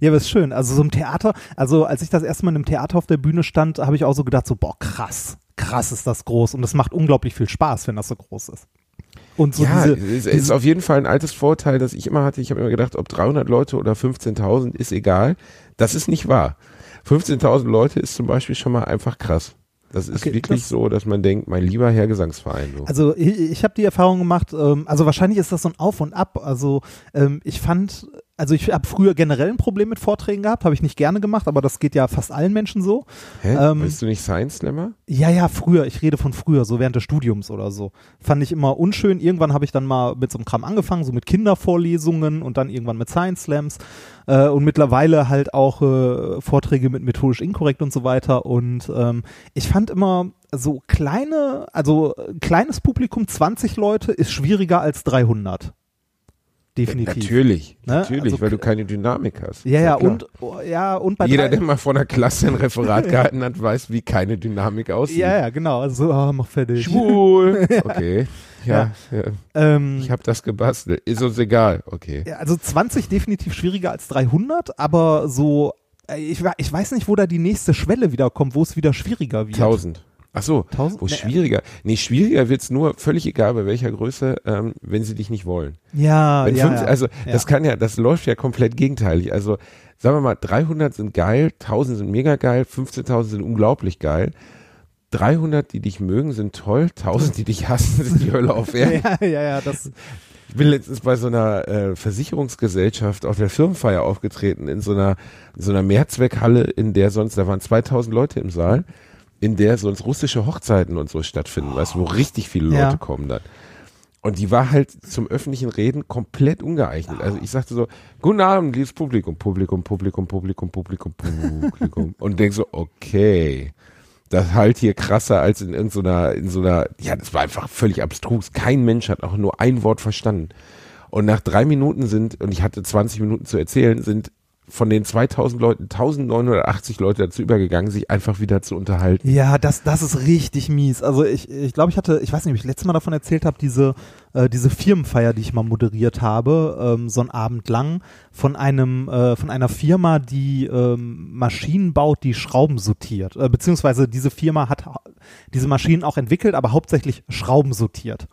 Ja, aber ist schön. Also so im Theater, also als ich das erste Mal im Theater auf der Bühne stand, habe ich auch so gedacht, so, boah, krass, krass ist das groß. Und es macht unglaublich viel Spaß, wenn das so groß ist. Und so ja, diese, es ist auf jeden Fall ein altes Vorteil, das ich immer hatte. Ich habe immer gedacht, ob 300 Leute oder 15.000 ist egal. Das ist nicht wahr. 15.000 Leute ist zum Beispiel schon mal einfach krass. Das ist Okay, wirklich das- so, dass man denkt, mein lieber Herr Gesangsverein. So. Also ich, ich habe die Erfahrung gemacht, ähm, also wahrscheinlich ist das so ein Auf und Ab. Also ähm, ich fand, also ich habe früher generell ein Problem mit Vorträgen gehabt, habe ich nicht gerne gemacht, aber das geht ja fast allen Menschen so. Hä? ähm, Bist du nicht Science Slammer? Ja, ja, früher, ich rede von früher, so während des Studiums oder so. Fand ich immer unschön. Irgendwann habe ich dann mal mit so einem Kram angefangen, so mit Kindervorlesungen und dann irgendwann mit Science Slams äh, und mittlerweile halt auch äh, Vorträge mit methodisch inkorrekt und so weiter. Und ähm, ich fand immer so kleine, also kleines Publikum, 20 Leute, ist schwieriger als 300. Definitiv. Natürlich, Ne? natürlich, Also- weil du keine Dynamik hast. Ja, ja, und, oh, ja, und bei Jeder, der mal vor einer Klasse ein Referat [LAUGHS] gehalten hat, weiß, wie keine Dynamik aussieht. ja, ja, genau, also, oh, mach fertig. Schwul. [LAUGHS] Okay. Ja, ja. Ähm, ich habe das gebastelt. Ist uns egal. Okay. Also 20 definitiv schwieriger als 300, aber so, äh, ich, ich weiß nicht, wo da die nächste Schwelle wieder kommt, wo es wieder schwieriger wird. 1000. Ach so, 1000? wo schwieriger. Nee, schwieriger wird's nur, völlig egal bei welcher Größe, ähm, wenn sie dich nicht wollen. Ja, Wenn ja, fünf, ja. Also ja. das kann ja, das läuft ja komplett gegenteilig. Also sagen wir mal, 300 sind geil, 1000 sind mega geil, 15.000 sind unglaublich geil. 300, die dich mögen, sind toll. 1000, die dich hassen, sind die Hölle auf [LAUGHS] Erden. ja, ja, ja, das, Ich bin letztens bei so einer äh, Versicherungsgesellschaft auf der Firmenfeier aufgetreten, in so einer, in so einer Mehrzweckhalle, in der sonst, da waren 2000 Leute im Saal, in der sonst russische Hochzeiten und so stattfinden, weißt du, wo richtig viele Leute Ja. kommen dann. Und die war halt zum öffentlichen Reden komplett ungeeignet. Also ich sagte so, guten Abend, liebes Publikum, Publikum, Publikum, Publikum, Publikum, Publikum. Und denk so, okay, das halt hier krasser als in irgendeiner, in so einer, ja, das war einfach völlig abstrus. Kein Mensch hat auch nur ein Wort verstanden. Und nach drei Minuten sind, und ich hatte 20 Minuten zu erzählen, sind von den 2000 Leuten 1980 Leute dazu übergegangen, sich einfach wieder zu unterhalten. Ja, das, das ist richtig mies. Also ich, ich glaube, ich hatte, ich weiß nicht, ob ich letztes Mal davon erzählt habe, diese, äh, diese Firmenfeier, die ich mal moderiert habe, ähm, so einen Abend lang von einem, äh, von einer Firma, die ähm, Maschinen baut, die Schrauben sortiert. Äh, beziehungsweise diese Firma hat diese Maschinen auch entwickelt, aber hauptsächlich Schrauben sortiert.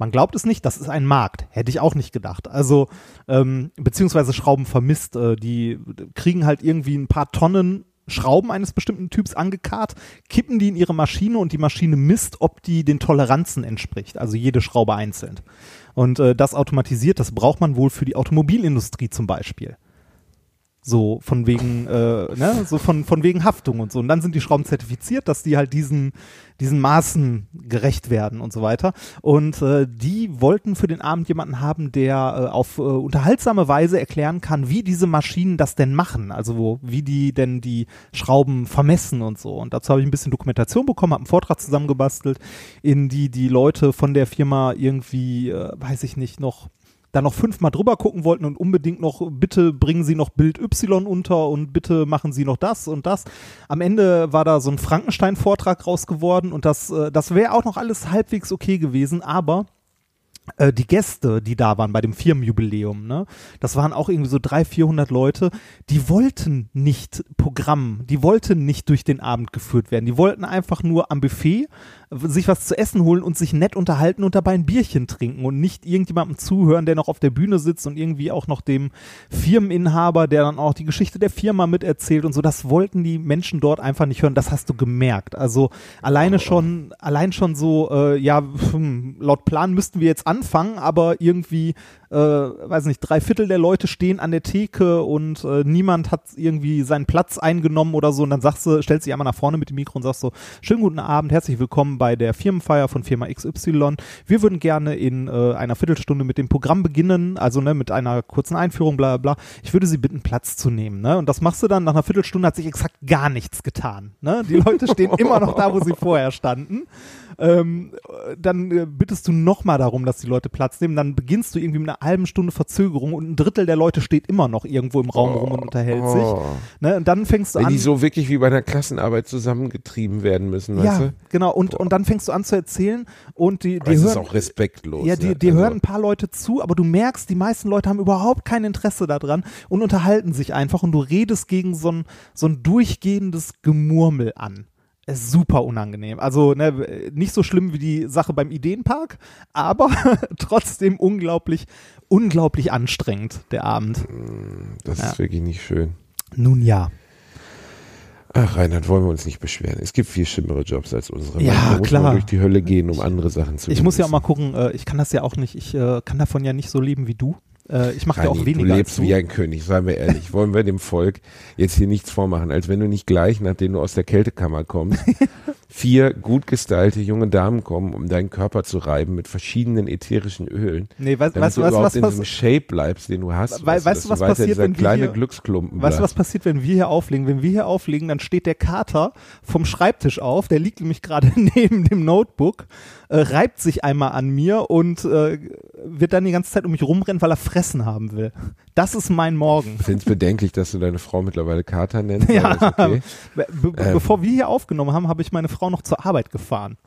Man glaubt es nicht, das ist ein Markt. Hätte ich auch nicht gedacht. Also, ähm, beziehungsweise Schrauben vermisst. Äh, die kriegen halt irgendwie ein paar Tonnen Schrauben eines bestimmten Typs angekarrt, kippen die in ihre Maschine und die Maschine misst, ob die den Toleranzen entspricht. Also jede Schraube einzeln. Und äh, das automatisiert, das braucht man wohl für die Automobilindustrie zum Beispiel. So von wegen, äh, ne, so von, von wegen Haftung und so. Und dann sind die Schrauben zertifiziert, dass die halt diesen, diesen Maßen gerecht werden und so weiter. Und äh, die wollten für den Abend jemanden haben, der äh, auf äh, unterhaltsame Weise erklären kann, wie diese Maschinen das denn machen. Also wo, wie die denn die Schrauben vermessen und so. Und dazu habe ich ein bisschen Dokumentation bekommen, habe einen Vortrag zusammengebastelt, in die die Leute von der Firma irgendwie, äh, weiß ich nicht, noch da noch fünfmal drüber gucken wollten und unbedingt noch, bitte bringen Sie noch Bild Y unter und bitte machen Sie noch das und das. Am Ende war da so ein Frankenstein-Vortrag raus geworden und das, äh, das wäre auch noch alles halbwegs okay gewesen, aber die Gäste, die da waren bei dem Firmenjubiläum, ne, das waren auch irgendwie so 300, 400 Leute, die wollten nicht Programm, die wollten nicht durch den Abend geführt werden, die wollten einfach nur am Buffet sich was zu essen holen und sich nett unterhalten und dabei ein Bierchen trinken und nicht irgendjemandem zuhören, der noch auf der Bühne sitzt und irgendwie auch noch dem Firmeninhaber, der dann auch die Geschichte der Firma miterzählt und so. Das wollten die Menschen dort einfach nicht hören. Das hast du gemerkt. Also alleine schon, allein schon so, äh, ja, hm, laut Plan müssten wir jetzt anfangen, aber irgendwie äh, weiß nicht, drei Viertel der Leute stehen an der Theke und äh, niemand hat irgendwie seinen Platz eingenommen oder so und dann sagst du, stellst dich einmal nach vorne mit dem Mikro und sagst so, schönen guten Abend, herzlich willkommen bei der Firmenfeier von Firma XY. Wir würden gerne in äh, einer Viertelstunde mit dem Programm beginnen, also ne, mit einer kurzen Einführung, bla bla. Ich würde Sie bitten, Platz zu nehmen. Ne? Und das machst du dann, nach einer Viertelstunde hat sich exakt gar nichts getan. Ne? Die Leute stehen [LAUGHS] immer noch da, wo sie vorher standen ähm, dann äh, bittest du nochmal darum, dass die Leute Platz nehmen, dann beginnst du irgendwie mit einer halben Stunde Verzögerung und ein Drittel der Leute steht immer noch irgendwo im Raum rum und unterhält sich. Oh. Ne? Und dann fängst du Wenn an. die so wirklich wie bei einer Klassenarbeit zusammengetrieben werden müssen, ja, weißt du? genau. Und, und dann fängst du an zu erzählen und die, die das hören. ist auch respektlos. Ja, die, ne? die Also- hören ein paar Leute zu, aber du merkst, die meisten Leute haben überhaupt kein Interesse daran und unterhalten sich einfach und du redest gegen so ein, so ein durchgehendes Gemurmel an. Ist super unangenehm. Also ne, nicht so schlimm wie die Sache beim Ideenpark, aber [LAUGHS] trotzdem unglaublich, unglaublich anstrengend, der Abend. Das Ja. ist wirklich nicht schön. Nun ja. Ach, Reinhard, wollen wir uns nicht beschweren. Es gibt viel schlimmere Jobs als unsere. Ja, Manchmal muss klar. Man durch die Hölle gehen, um andere Sachen zu Ich muss ja auch mal genießen. gucken, äh, ich kann das ja auch nicht, ich äh, kann davon ja nicht so leben wie du. Äh, ich mache ja auch weniger du lebst du. wie ein König, seien wir ehrlich. Wollen wir dem Volk jetzt hier nichts vormachen, als wenn du nicht gleich, nachdem du aus der Kältekammer kommst, [LAUGHS] vier gut gestylte junge Damen kommen, um deinen Körper zu reiben mit verschiedenen ätherischen Ölen. Nee, weißt, Damit weißt du du, was, überhaupt was, in was, diesem Shape bleibst, den du hast. Wei- weißt dass du, was weiter passiert, wenn wir kleine hier- Glücksklumpen Weißt du, was passiert, wenn wir hier auflegen? Wenn wir hier auflegen, dann steht der Kater vom Schreibtisch auf, der liegt nämlich gerade [LAUGHS] neben dem Notebook, äh, reibt sich einmal an mir und äh, wird dann die ganze Zeit um mich rumrennen, weil er fressen haben will. Das ist mein Morgen. Ich finde es bedenklich, dass du deine Frau mittlerweile Kater nennst. [LAUGHS] Ja, okay. Be be Ähm. bevor wir hier aufgenommen haben, habe ich meine Frau noch zur Arbeit gefahren.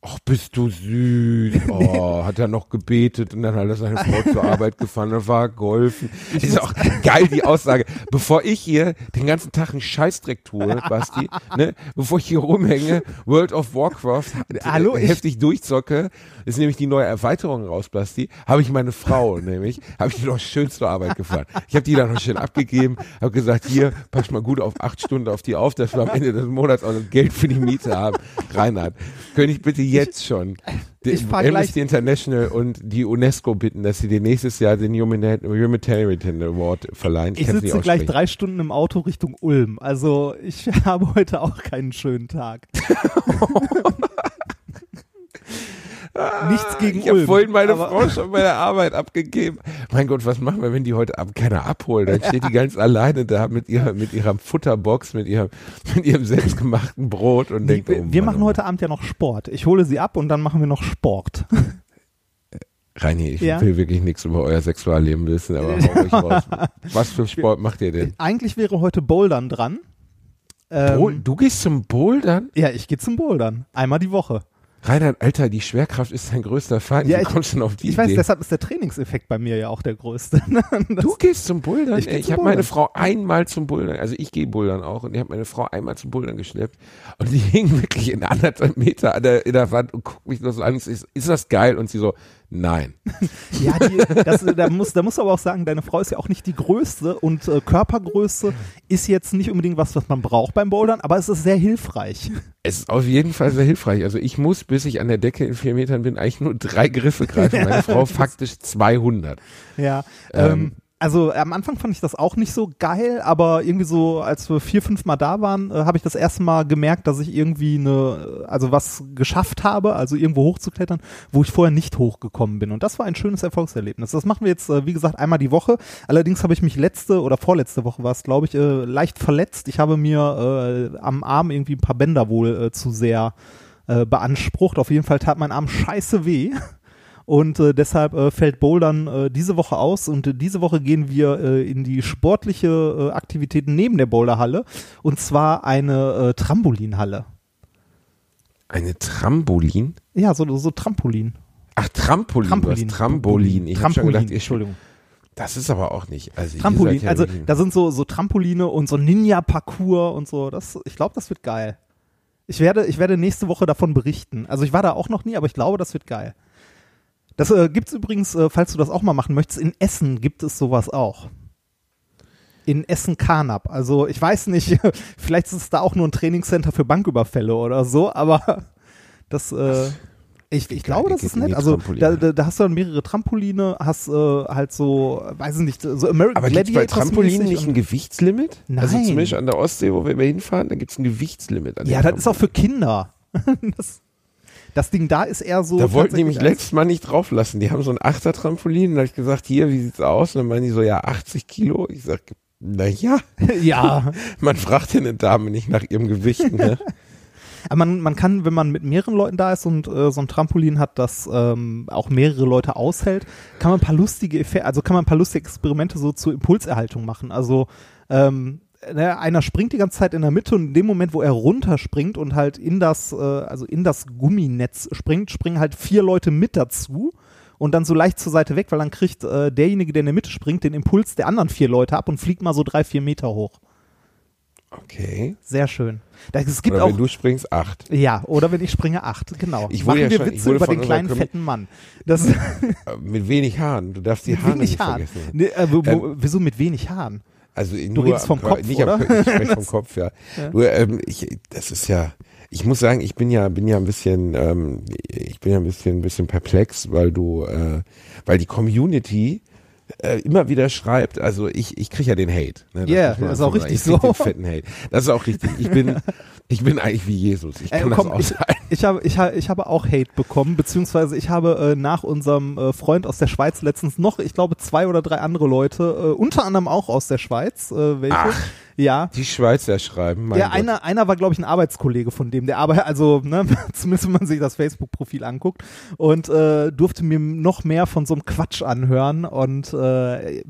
Ach, bist du süß. [LAUGHS] Oh, hat er noch gebetet und dann hat er seine Frau zur Arbeit gefahren und war golfen. ist auch geil, die Aussage. Bevor ich hier den ganzen Tag einen Scheißdreck tue, [LAUGHS] Basti, ne, bevor ich hier rumhänge, World of Warcraft [LAUGHS] Hallo, äh, ich- heftig durchzocke, ist nämlich die neue Erweiterung raus, Basti, habe ich meine Frau nämlich, habe ich die noch schön zur Arbeit gefahren. Ich habe die dann noch schön abgegeben, habe gesagt, hier, pass mal gut auf acht Stunden auf die auf, dass wir am Ende des Monats auch das Geld für die Miete haben. Reinhard, könnte ich bitte jetzt schon [LAUGHS] die ich fahr Amnesty International und die UNESCO bitten, dass sie dir nächstes Jahr den Humani- Humanitarian Award verleihen. Ich nicht sitze gleich drei Stunden im Auto Richtung Ulm. Also ich [LAUGHS] habe heute auch keinen schönen Tag. [LAUGHS] Nichts gegen Ich habe Ulm. vorhin meine Frau schon bei der Arbeit abgegeben. Mein Gott, was machen wir, wenn die heute Abend keiner abholt? Dann steht die ganz alleine da mit ihrer, mit ihrer Futterbox, mit ihrem, mit ihrem selbstgemachten Brot und denkt, wir oh wir machen oh heute Abend ja noch Sport. Ich hole sie ab und dann machen wir noch Sport. Reini, ich Ja. will wirklich nichts über euer Sexualleben wissen, aber raus. [LAUGHS] Was für Sport macht ihr denn? Eigentlich wäre heute Bouldern dran. Ähm, du gehst zum Bouldern? ja, ich gehe zum Bouldern. Einmal die Woche. Reinhard, Alter, die Schwerkraft ist dein größter Feind. Ja, Wie ich- kommst denn auf die Ich weiß, Idee? deshalb ist der Trainingseffekt bei mir ja auch der größte. [LAUGHS] Das- Du gehst zum Bouldern? Ich geh ich habe meine. Frau einmal zum Bouldern, also ich gehe Bouldern auch und ich habe meine Frau einmal zum Bouldern geschleppt und die [LAUGHS] hing wirklich in anderthalb Meter an der, in der Wand und guckt mich nur so an. Ist, ist das geil? Und sie so, nein. [LAUGHS] Ja, die, das, da, muss, da musst du aber auch sagen, deine Frau ist ja auch nicht die größte und äh, Körpergröße ist jetzt nicht unbedingt was, was man braucht beim Bouldern, aber es ist sehr hilfreich. Es ist auf jeden Fall sehr hilfreich. Also ich muss, bis ich an der Decke in vier Metern bin, eigentlich nur drei Griffe greifen. Meine [LAUGHS] Frau faktisch 200. Ja, Ähm, ähm, also am Anfang fand ich das auch nicht so geil, aber irgendwie so, als wir vier, fünf Mal da waren, äh, habe ich das erste Mal gemerkt, dass ich irgendwie eine, also was geschafft habe, also irgendwo hochzuklettern, wo ich vorher nicht hochgekommen bin. Und das war ein schönes Erfolgserlebnis. Das machen wir jetzt, äh, wie gesagt, einmal die Woche. Allerdings habe ich mich letzte oder vorletzte Woche war es, glaube ich, äh, leicht verletzt. Ich habe mir äh, am Arm irgendwie ein paar Bänder wohl äh, zu sehr äh, beansprucht. Auf jeden Fall tat mein Arm scheiße weh. Und äh, deshalb äh, fällt Bouldern äh, diese Woche aus und diese Woche gehen wir äh, in die sportliche äh, Aktivitäten neben der Boulderhalle und zwar eine äh, Trampolinhalle. Eine Trampolin? Ja, so, so Trampolin. Ach, Trampolin. Trampolin. Trampolin. Ich habe schon gedacht, ihr Entschuldigung. Das ist aber auch nicht. Also Trampolin, ja also da sind so, so Trampoline und so Ninja-Parcours und so. Das, ich glaube, das wird geil. Ich werde, ich werde nächste Woche davon berichten. Also ich war da auch noch nie, aber ich glaube, das wird geil. Das äh, gibt's übrigens, äh, falls du das auch mal machen möchtest, in Essen gibt es sowas auch. In Essen-Karnap. Also ich weiß nicht, [LAUGHS] vielleicht ist es da auch nur ein Trainingscenter für Banküberfälle oder so, aber [LAUGHS] das, äh, ich, ich glaube, das ist nett. Also da, da, da hast du dann mehrere Trampoline, hast äh, halt so, weiß ich nicht, so American aber gibt bei Trampolinen nicht ein Gewichtslimit? Also Nein. zumindest an der Ostsee, wo wir immer hinfahren, da gibt es ein Gewichtslimit. An Ja, das ist auch für Kinder. [LAUGHS] das, das Ding da ist eher so. Da wollten die mich letztes Mal nicht drauf lassen. Die haben so ein Achter-Trampolin. Da habe ich gesagt, hier, wie sieht's aus? Und dann meinen die so, ja, 80 Kilo. Ich sag, na ja, als- [LAUGHS] Ja, [LAUGHS] man fragt ja eine Dame nicht nach ihrem Gewicht. Ne? [LAUGHS] aber man, man kann, wenn man mit mehreren Leuten da ist und äh, so ein Trampolin hat, das ähm, auch mehrere Leute aushält, kann man ein paar lustige Effekte, also kann man ein paar lustige Experimente so zur Impulserhaltung machen. Also ähm, ne, einer springt die ganze Zeit in der Mitte und in dem Moment, wo er runterspringt und halt in das, äh, also in das Gumminetz springt, springen halt vier Leute mit dazu und dann so leicht zur Seite weg, weil dann kriegt äh, derjenige, der in der Mitte springt, den Impuls der anderen vier Leute ab und fliegt mal so drei, vier Meter hoch. Okay. Sehr schön. Da, es gibt Oder auch wenn du springst, acht. ja, oder wenn ich springe, acht, genau. Ich Machen ja wir schon- Witze über den kleinen, fetten Mann. Das Äh, Mit wenig Haaren. Du darfst die Haare nicht Haaren. vergessen. Nee, äh, wo, wo, wieso mit wenig Haaren? Also nur redest am vom Kopf, nicht am oder? Kör- ich spreche vom [LAUGHS] Kopf, ja. Ja. Nur, ähm, ich, das ist ja, ich muss sagen, ich bin ja, bin ja ein bisschen, ähm, ich bin ja ein bisschen, ein bisschen perplex, weil du, äh, weil die Community äh, immer wieder schreibt, also ich, ich kriege ja den Hate. Ne? Das Ja, muss man ist auch richtig sagen. Ich so. den fetten Hate. Das ist auch richtig. Ich bin, [LAUGHS] ich bin eigentlich wie Jesus. Ich Äh, kann komm, das ich, auch sein. ich, habe, ich, habe, ich habe auch Hate bekommen, beziehungsweise ich habe äh, nach unserem äh, Freund aus der Schweiz letztens noch, ich glaube, zwei oder drei andere Leute, äh, unter anderem auch aus der Schweiz, äh, welche. Ach, ja. Die Schweizer schreiben, mein Ja, Gott. einer, einer war, glaube ich, ein Arbeitskollege von dem, der arbeitet, also, ne, [LAUGHS] zumindest wenn man sich das Facebook-Profil anguckt, und äh, durfte mir noch mehr von so einem Quatsch anhören und äh,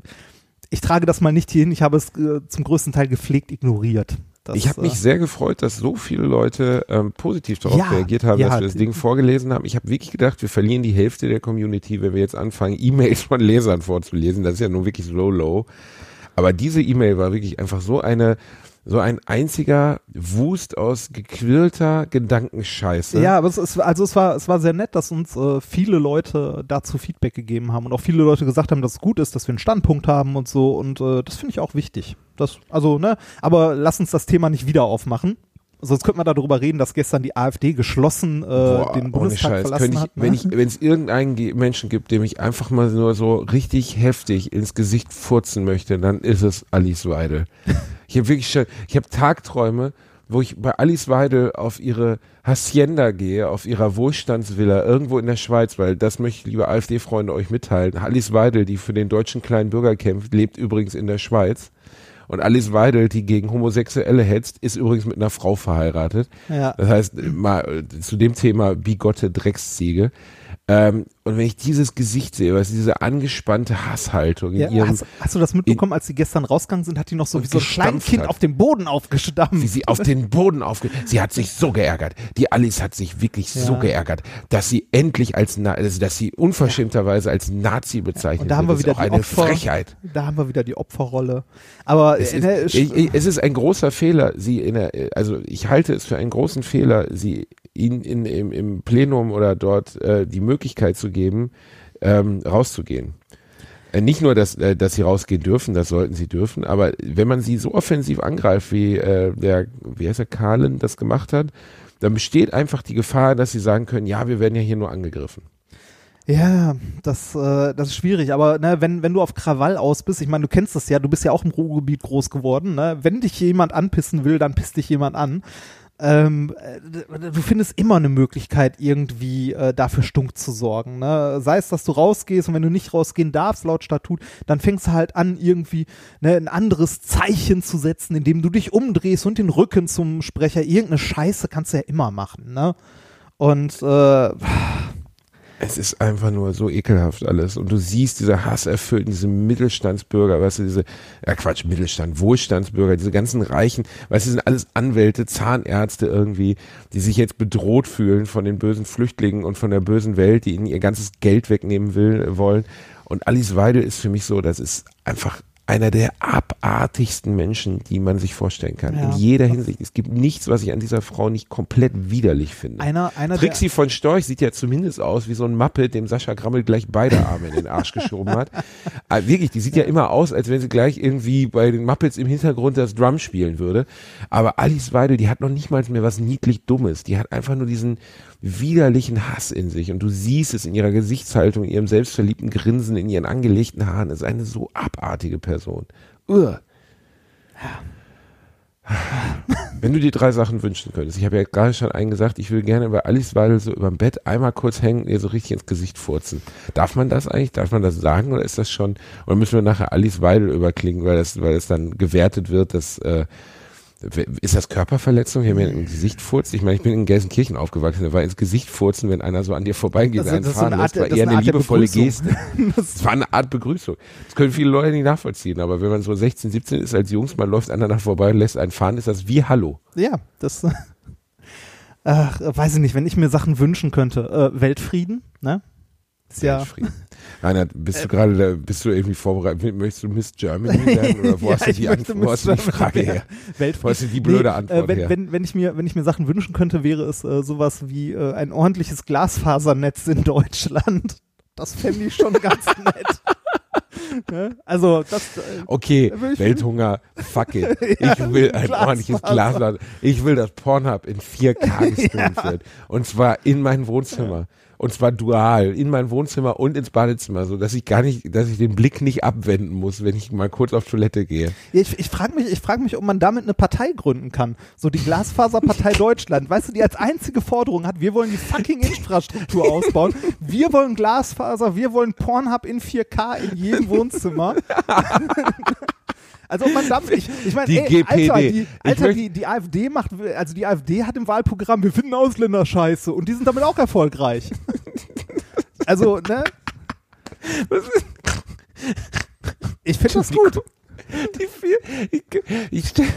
ich trage das mal nicht hierhin, ich habe es äh, zum größten Teil gepflegt ignoriert. Das, ich habe mich äh, sehr gefreut, dass so viele Leute ähm, positiv darauf Ja, reagiert haben, ja, dass wir das Ding vorgelesen haben. Ich habe wirklich gedacht, wir verlieren die Hälfte der Community, wenn wir jetzt anfangen, [LAUGHS] E-Mails von Lesern vorzulesen. Das ist ja nun wirklich so low. Aber diese E-Mail war wirklich einfach so eine, so ein einziger Wust aus gequirlter Gedankenscheiße. Ja, aber es ist, also es war, es war sehr nett, dass uns äh, viele Leute dazu Feedback gegeben haben und auch viele Leute gesagt haben, dass es gut ist, dass wir einen Standpunkt haben und so und äh, das finde ich auch wichtig. Das, also, ne, aber lass uns das Thema nicht wieder aufmachen. Sonst könnte man darüber reden, dass gestern die AfD geschlossen äh, Boah, den ohne Bundestag Scheiß. verlassen ich, hat. Ne? Wenn ich, wenn es irgendeinen ge- Menschen gibt, dem ich einfach mal nur so richtig heftig ins Gesicht furzen möchte, dann ist es Alice Weidel. Ich habe wirklich schon, ich habe Tagträume, wo ich bei Alice Weidel auf ihre Hacienda gehe, auf ihrer Wohlstandsvilla irgendwo in der Schweiz, weil das möchte ich, liebe AfD-Freunde, euch mitteilen. Alice Weidel, die für den deutschen kleinen Bürger kämpft, lebt übrigens in der Schweiz. Und Alice Weidel, die gegen Homosexuelle hetzt, ist übrigens mit einer Frau verheiratet. ja. Das heißt, mal zu dem Thema bigotte Drecksziege. Ähm, und wenn ich dieses Gesicht sehe, was diese angespannte Hasshaltung in Ja, ihrem, hast, hast du das mitbekommen, als sie gestern rausgegangen sind, hat die noch so wie so ein Kleinkind hat. auf dem Boden aufgestampft. wie sie auf den Boden aufge... Sie hat sich so geärgert. Die Alice hat sich wirklich so Ja. geärgert, dass sie endlich als, Na also dass sie unverschämterweise als Nazi bezeichnet Und da haben wird. wir Das ist wieder auch eine Opfer. Frechheit. Da haben wir wieder die Opferrolle. Aber Es äh, ist, ich, es ist ein großer Fehler, sie in der, also ich halte es für einen großen Fehler, sie ihnen in, im, im Plenum oder dort äh, die Möglichkeit zu geben, ähm, rauszugehen. Äh, nicht nur, dass, äh, dass sie rausgehen dürfen, das sollten sie dürfen, aber wenn man sie so offensiv angreift, wie äh, der, wie heißt der, Kahlen das gemacht hat, dann besteht einfach die Gefahr, dass sie sagen können, ja, wir werden ja hier nur angegriffen. Ja, das, äh, das ist schwierig. Aber ne, wenn, wenn du auf Krawall aus bist, ich meine, du kennst das ja, du bist ja auch im Ruhrgebiet groß geworden. Ne? Wenn dich jemand anpissen will, dann pisst dich jemand an. Ähm, äh, du findest immer eine Möglichkeit, irgendwie äh, dafür Stunk zu sorgen. Ne? Sei es, dass du rausgehst und wenn du nicht rausgehen darfst, laut Statut, dann fängst du halt an, irgendwie ne, ein anderes Zeichen zu setzen, indem du dich umdrehst und den Rücken zum Sprecher. Irgendeine Scheiße kannst du ja immer machen. Ne? Und äh, Es ist einfach nur so ekelhaft alles. Und du siehst diese hasserfüllten, diese Mittelstandsbürger, weißt du, diese, ja Quatsch, Mittelstand, Wohlstandsbürger, diese ganzen Reichen, weißt du, sind alles Anwälte, Zahnärzte irgendwie, die sich jetzt bedroht fühlen von den bösen Flüchtlingen und von der bösen Welt, die ihnen ihr ganzes Geld wegnehmen will, wollen. Und Alice Weidel ist für mich so, das ist einfach einer der abartigsten Menschen, die man sich vorstellen kann. Ja. In jeder Hinsicht. Es gibt nichts, was ich an dieser Frau nicht komplett widerlich finde. einer, einer der, Trixie von Storch sieht ja zumindest aus wie so ein Muppet, dem Sascha Grammel gleich beide Arme in den Arsch geschoben hat. Aber [LAUGHS] wirklich, die sieht ja immer aus, als wenn sie gleich irgendwie bei den Muppets im Hintergrund das Drum spielen würde. Aber Alice Weidel, die hat noch nicht mal mehr was niedlich Dummes. Die hat einfach nur diesen widerlichen Hass in sich. Und du siehst es in ihrer Gesichtshaltung, in ihrem selbstverliebten Grinsen, in ihren angelegten Haaren. Es ist eine so abartige Person. Uah. Wenn du dir drei Sachen wünschen könntest, ich habe ja gerade schon einen gesagt, ich will gerne bei Alice Weidel so überm Bett einmal kurz hängen, ihr so richtig ins Gesicht furzen. Darf man das eigentlich? Darf man das sagen oder ist das schon, oder müssen wir nachher Alice Weidel überklingen, weil das, weil das dann gewertet wird, dass, äh, ist das Körperverletzung, wenn mir ins Gesicht furzt? Ich meine, ich bin in Gelsenkirchen aufgewachsen, da war ins Gesicht furzen, wenn einer so an dir vorbeigeht, Das- einen das fahren lässt, Art- war das eher eine eine liebevolle. Geste. Es war eine Art Begrüßung. Das können viele Leute nicht nachvollziehen, aber wenn man so 16, 17 ist als Jungs, man läuft aneinander vorbei und lässt einen fahren, ist das wie Hallo. Ja, das. [LAUGHS] Ach, weiß ich nicht, wenn ich mir Sachen wünschen könnte. Äh, Weltfrieden, ne? Ist ja. Reinhard, bist du gerade, da, bist du irgendwie vorbereitet? Möchtest du Miss Germany [LAUGHS] werden oder wo Ja, hast du die, Antwort, wo hast du die Frage her? Weltfrieden. Wo hast du die blöde Antwort äh, wenn, her? wenn, wenn, ich mir, wenn ich mir Sachen wünschen könnte, wäre es äh, sowas wie äh, ein ordentliches Glasfasernetz in Deutschland. Das fände ich schon ganz [LAUGHS] nett. ne? Also, das. Äh, Okay, Welthunger, fuck it. [LAUGHS] Ja, Ich will ein Glasfaser. ordentliches Glasfaser. Ich will, dass Pornhub in 4K gestreamt wird. Und zwar in mein Wohnzimmer. Und zwar dual, in mein Wohnzimmer und ins Badezimmer, so dass ich gar nicht, dass ich den Blick nicht abwenden muss, wenn ich mal kurz auf Toilette gehe. ich ich frage mich, ich frag mich, ob man damit eine Partei gründen kann. So die Glasfaserpartei [LAUGHS] Deutschland. Weißt du, die als einzige Forderung hat, wir wollen die fucking Infrastruktur ausbauen. Wir wollen Glasfaser, wir wollen Pornhub in 4K in jedem Wohnzimmer. [LAUGHS] Also man damit, ich, ich meine, Die ey, GPD. Alter, die, Alter die, die AfD macht, also die AfD hat im Wahlprogramm, wir finden Ausländer scheiße und die sind damit auch erfolgreich. [LAUGHS] Also, ne? Ich finde das gut. Die vier, ich, ich stelle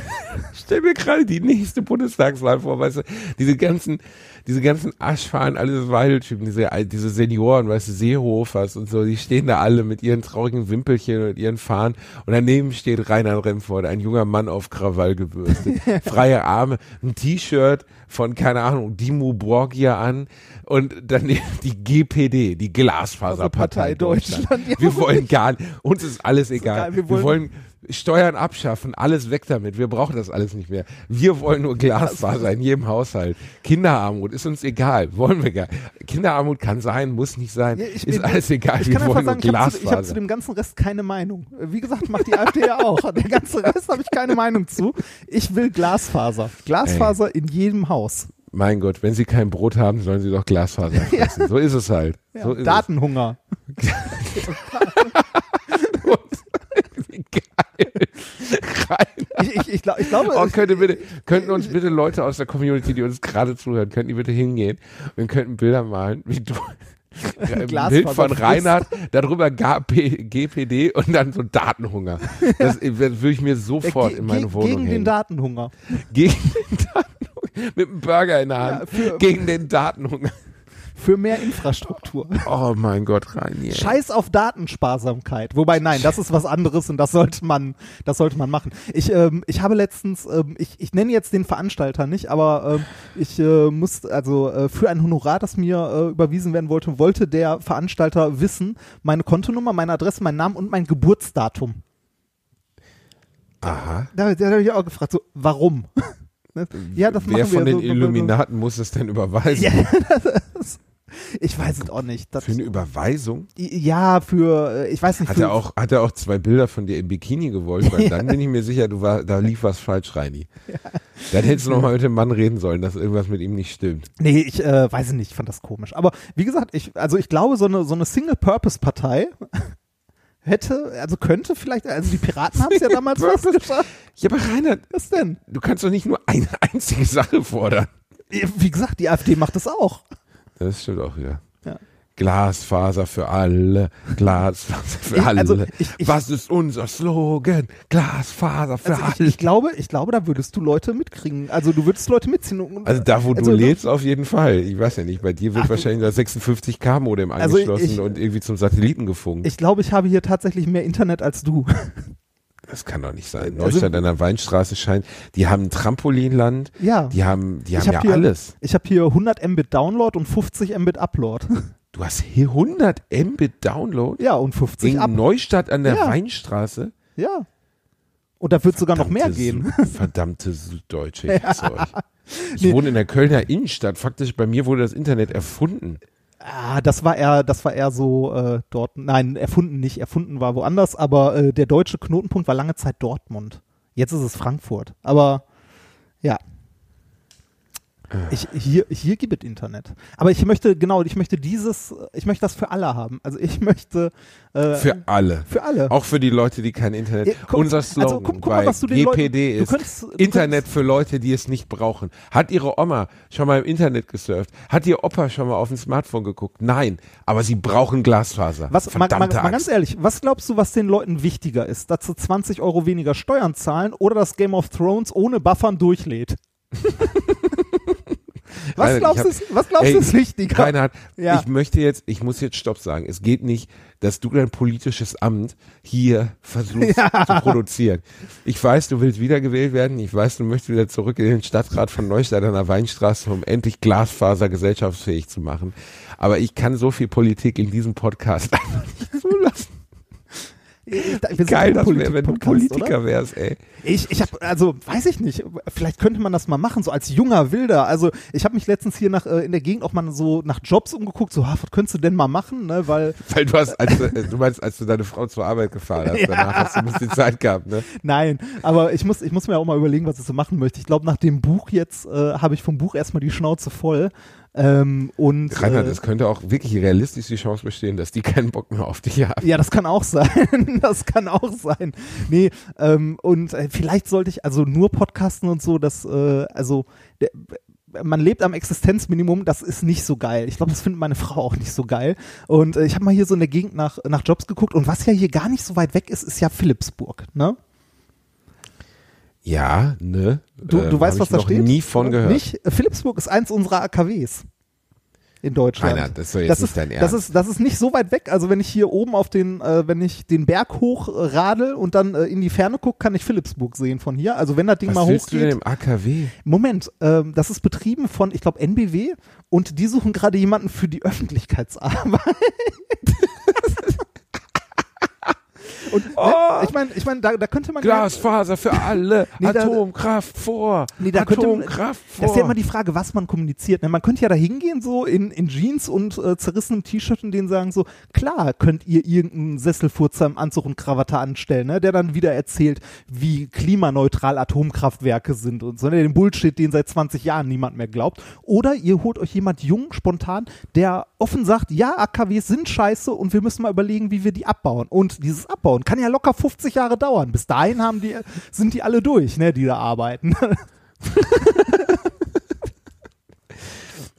stell mir gerade die nächste Bundestagswahl vor, weißt du, diese ganzen, diese ganzen Aschfahren, alles Weideltypen, diese, diese Senioren, weißt du, Seehofers und so, die stehen da alle mit ihren traurigen Wimpelchen und ihren Fahnen und daneben steht Reinhard Remford, ein junger Mann auf Krawall gebürstet, [LAUGHS] freie Arme, ein T-Shirt von, keine Ahnung, Dimo Borgia an und daneben die GPD, die Glasfaserpartei Also Partei Deutschland. Deutschland, ja. Wir wollen gar nicht, uns ist alles egal. geil, wir wir wollen- wollen Steuern abschaffen, alles weg damit. Wir brauchen das alles nicht mehr. Wir wollen nur Glasfaser in jedem Haushalt. Kinderarmut ist uns egal, wollen wir gar. Kinderarmut kann sein, muss nicht sein, Ja, ich ist bin- alles egal. Ich wir kann einfach wollen sagen, ich habe zu, ich hab zu dem ganzen Rest keine Meinung. Wie gesagt, macht die AfD ja auch. Der ganze Rest habe ich keine Meinung zu. Ich will Glasfaser. Glasfaser in jedem Haus. mein Gott, wenn sie kein Brot haben, sollen sie doch Glasfaser [LAUGHS] fressen. So ist es halt. Ja, so ist Datenhunger. [LAUGHS] [LAUGHS] es. Geil. Ich, ich, ich, glaub, ich glaube, Oh, könnte bitte, könnten uns bitte Leute aus der Community, die uns gerade zuhören, könnten die bitte hingehen und könnten Bilder malen, wie du, [LAUGHS] ein Bild von Reinhard, darüber GP, GPD und dann so Datenhunger. Das, [LAUGHS] äh, würde ich mir sofort Ge- in meine Wohnung Gegen den hängen. Datenhunger. Gegen den Datenhunger. Mit einem Burger in der Hand. Ja, für- gegen den Datenhunger. Für mehr Infrastruktur. Oh mein Gott, Reini. Scheiß auf Datensparsamkeit. Wobei, nein, das ist was anderes und das sollte man, das sollte man machen. Ich, ähm, ich habe letztens, ähm, ich, ich nenne jetzt den Veranstalter nicht, aber ähm, ich äh, muss, also äh, für ein Honorar, das mir äh, überwiesen werden wollte, wollte der Veranstalter wissen, meine Kontonummer, meine Adresse, meinen Namen und mein Geburtsdatum. Aha. Da, da habe ich auch gefragt, so, warum? [LAUGHS] Ne? ja, das Wer von den so, Illuminaten muss es denn überweisen? Ja, [LAUGHS] das, ich weiß es auch nicht. Das, Für eine Überweisung? ja, für, äh, ich weiß nicht. Hat er auch, hat er auch zwei Bilder von dir im Bikini gewollt? Weil [LAUGHS] dann bin ich mir sicher, du war, da lief was falsch, Reini. [LAUGHS] Dann hättest du noch mal mit dem Mann reden sollen, dass irgendwas mit ihm nicht stimmt. Nee, ich äh, weiß nicht, ich fand das komisch. Aber wie gesagt, ich, also ich glaube, so eine, so eine Single-Purpose-Partei [LAUGHS] hätte, also könnte vielleicht, also die Piraten haben es ja damals fast geschafft. Ja, aber Reinhard, Was denn? du kannst doch nicht nur eine einzige Sache fordern. Wie gesagt, die AfD macht das auch. Das stimmt auch wieder. Ja. Glasfaser für alle, Glasfaser für Ich- alle. also ich- ich- Was ist unser Slogan? Glasfaser für Also alle. ich glaube, ich glaube, da würdest du Leute mitkriegen. Also du würdest Leute mitziehen. Und, also da, wo also du lebst, auf jeden Fall. Ich weiß ja nicht, bei dir wird Ach, wahrscheinlich das 56K-Modem Also angeschlossen und irgendwie zum Satelliten gefunkt. Ich glaube, ich habe hier tatsächlich mehr Internet als du. [LAUGHS] das kann doch nicht sein. Also- Neustadt an der Weinstraße scheint, die haben ein Trampolinland, Ja. die haben, die haben hab ja hier- alles. Ich habe hier 100 Mbit Download und 50 Mbit Upload. [LAUGHS] Du hast hier 100 Mbit Download Ja, und 50 in Up. Neustadt an der Ja. Weinstraße. Ja. Und da wird sogar noch mehr gehen. Su- [LAUGHS] Verdammte Süddeutsche, ich hasse euch. [LAUGHS] Ich Nee. wohne in der Kölner Innenstadt. Faktisch, bei mir wurde das Internet erfunden. Ah, das war eher, das war eher so äh, dort. Nein, erfunden nicht. Erfunden war woanders, aber äh, der deutsche Knotenpunkt war lange Zeit Dortmund. Jetzt ist es Frankfurt. Aber ja. Ich, hier, hier gibt es Internet. Aber ich möchte, genau, ich möchte dieses, ich möchte das für alle haben. Also ich möchte äh, Für alle. für alle. Auch für die Leute, die kein Internet. Ja, guck- Unser also Slogan guck- guck mal, bei was du den GPD Leuten- du ist könntest- du Internet für Leute, die es nicht brauchen. Hat ihre Oma schon mal im Internet gesurft? Hat ihr Opa schon mal auf dem Smartphone geguckt? Nein, aber sie brauchen Glasfaser. Was, mal, mal, Verdammte mal ganz ehrlich, was glaubst du, was den Leuten wichtiger ist? Dass sie 20 Euro weniger Steuern zahlen oder dass Game of Thrones ohne Buffern durchlädt? [LAUGHS] was glaubst du, was glaubst Ey, du ist wichtiger? Reinhard, Ja. ich möchte jetzt, ich muss jetzt Stopp sagen. Es geht nicht, dass du dein politisches Amt hier versuchst [LAUGHS] zu produzieren. Ich weiß, du willst wiedergewählt werden. Ich weiß, du möchtest wieder zurück in den Stadtrat von Neustadt an der Weinstraße, um endlich Glasfaser gesellschaftsfähig zu machen. Aber ich kann so viel Politik in diesem Podcast [LAUGHS] einfach nicht zulassen. Ich- Geil, das wäre, wenn du Politiker wärst, ey. Ich, ich habe, also weiß ich nicht, vielleicht könnte man das mal machen, so als junger Wilder. Also ich habe mich letztens hier nach äh, in der Gegend auch mal so nach Jobs umgeguckt, so, ha, was könntest du denn mal machen, ne? Weil [LAUGHS] Weil du hast, als, du- du meinst, als du deine Frau zur Arbeit gefahren hast, danach hast du ein bisschen Zeit gehabt, ne? Nein, aber ich muss, ich muss mir auch mal überlegen, was ich so machen möchte. Ich glaube, nach dem Buch jetzt äh, habe ich vom Buch erstmal die Schnauze voll. Ähm, und Reinhard, äh, es könnte auch wirklich realistisch die Chance bestehen, dass die keinen Bock mehr auf dich haben. ja, das kann auch sein. [LAUGHS] das kann auch sein. Nee, ähm, und äh, vielleicht sollte ich also nur podcasten und so, dass, äh, also der, man lebt am Existenzminimum, das ist nicht so geil. Ich glaube, das findet meine Frau auch nicht so geil. Und äh, ich habe mal hier so in der Gegend nach, nach Jobs geguckt und was ja hier gar nicht so weit weg ist, ist ja Philipsburg, ne? Ja, ne? Du, Ähm, du weißt, hab was ich da noch steht? nie von gehört. Nicht? Philipsburg ist eins unserer AKWs in Deutschland. Das doch jetzt das nicht ist, das ist, das ist nicht so weit weg. Also wenn ich hier oben auf den, äh, wenn ich den Berg hoch äh, radel und dann äh, in die Ferne gucke, kann ich Philipsburg sehen von hier. Also wenn das Ding Was mal willst du denn hochgeht. im AKW? Moment, ähm, das ist betrieben von, ich glaube, NBW und die suchen gerade jemanden für die Öffentlichkeitsarbeit. [LAUGHS] und Oh. ne, ich meine, ich meine, da, da könnte man ja- Glasfaser für alle, [LAUGHS] Nee, da- Atomkraft vor, Nee, da könnte man- Atomkraft vor. Das ist ja immer die Frage, was man kommuniziert. ne? Man könnte ja da hingehen, so in, in Jeans und äh, zerrissenem T-Shirt und denen sagen so, klar könnt ihr irgendeinen Sesselfurzer im Anzug und Krawatte anstellen, ne? der dann wieder erzählt, wie klimaneutral Atomkraftwerke sind und so, ne? den Bullshit, den seit 20 Jahren niemand mehr glaubt. Oder ihr holt euch jemand jung, spontan, der offen sagt, ja, AKWs sind scheiße und wir müssen mal überlegen, wie wir die abbauen. Und dieses Abbauen kann ja locker 50 Jahre dauern. Bis dahin haben die, sind die alle durch, ne, die da arbeiten. [LAUGHS]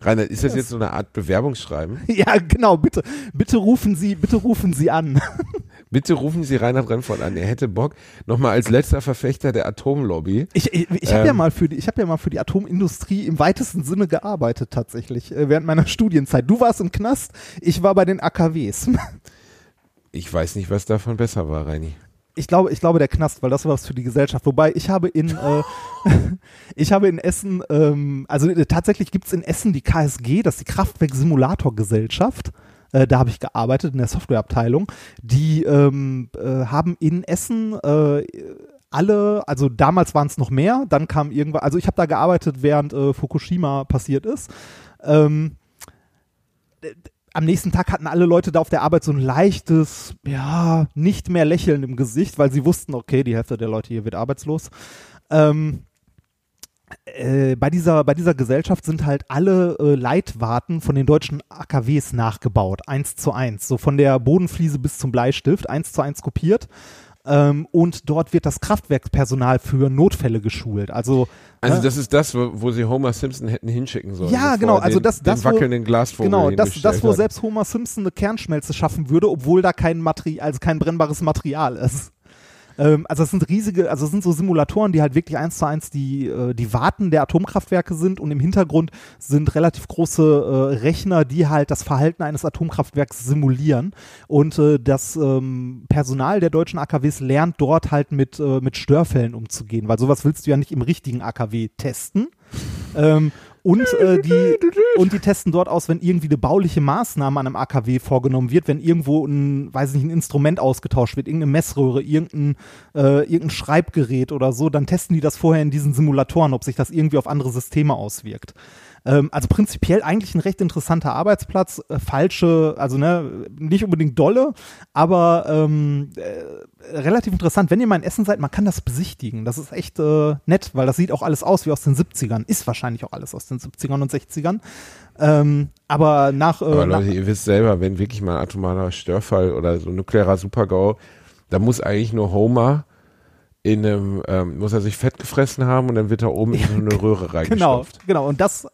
Rainer, ist das jetzt so eine Art Bewerbungsschreiben? [LAUGHS] Ja, genau, bitte, bitte rufen Sie, bitte rufen Sie an. [LAUGHS] Bitte rufen Sie Reinhard Remford an. Er hätte Bock, nochmal als letzter Verfechter der Atomlobby. Ich, ich, ich habe ja Ähm. mal für die, ich habe ja mal für die Atomindustrie im weitesten Sinne gearbeitet tatsächlich äh, während meiner Studienzeit. Du warst im Knast, ich war bei den AKWs. Ich weiß nicht, was davon besser war, Reini. Ich glaube, ich glaube der Knast, weil das war was für die Gesellschaft. Wobei ich habe in, [LAUGHS] äh, [LAUGHS] ich habe in Essen, ähm, also äh, tatsächlich gibt's in Essen die KSG, das ist die Kraftwerk-Simulator-Gesellschaft. Äh, da habe ich gearbeitet in der Softwareabteilung. Die ähm, äh, haben in Essen äh, alle, also damals waren es noch mehr, dann kam irgendwann, also ich habe da gearbeitet, während äh, Fukushima passiert ist. Ähm, am nächsten Tag hatten alle Leute da auf der Arbeit so ein leichtes, ja, nicht mehr Lächeln im Gesicht, weil sie wussten, okay, die Hälfte der Leute hier wird arbeitslos. Ähm, äh, bei, dieser, bei dieser Gesellschaft sind halt alle äh, Leitwarten von den deutschen AKWs nachgebaut, eins zu eins, so von der Bodenfliese bis zum Bleistift, eins zu eins kopiert. Ähm, und dort wird das Kraftwerkspersonal für Notfälle geschult. Also, Also das ist das, wo, wo sie Homer Simpson hätten hinschicken sollen. Ja, genau, also den, das- das, den wo- wackelnden Glasvogel Genau, das, das wo hat. selbst Homer Simpson eine Kernschmelze schaffen würde, obwohl da kein Material, also kein brennbares Material ist. Ähm, also es sind riesige, also es sind so Simulatoren, die halt wirklich eins zu eins die, äh, die Warten der Atomkraftwerke sind und im Hintergrund sind relativ große äh, Rechner, die halt das Verhalten eines Atomkraftwerks simulieren. Und äh, das ähm, Personal der deutschen AKWs lernt dort halt mit, äh, mit Störfällen umzugehen, weil sowas willst du ja nicht im richtigen AKW testen. Ähm, und, äh, die, und die testen dort aus, wenn irgendwie eine bauliche Maßnahme an einem AKW vorgenommen wird, wenn irgendwo ein, weiß nicht, ein Instrument ausgetauscht wird, irgendeine Messröhre, irgendein, äh, irgendein Schreibgerät oder so, dann testen die das vorher in diesen Simulatoren, ob sich das irgendwie auf andere Systeme auswirkt. Ähm, also prinzipiell eigentlich ein recht interessanter Arbeitsplatz, äh, falsche, also ne, nicht unbedingt dolle, aber ähm, äh, relativ interessant. Wenn ihr mal in Essen seid, man kann das besichtigen. Das ist echt äh, nett, weil das sieht auch alles aus wie aus den 70ern. Ist wahrscheinlich auch alles aus den 70ern und 60ern. Ähm, aber nach, äh, Aber nach Leute, ihr wisst selber, wenn wirklich mal ein atomarer Störfall oder so ein nuklearer Supergau, da muss eigentlich nur Homer in einem, ähm, muss er sich fett gefressen haben und dann wird er oben in so eine [LAUGHS] Röhre genau, reingestopft. genau. Und das,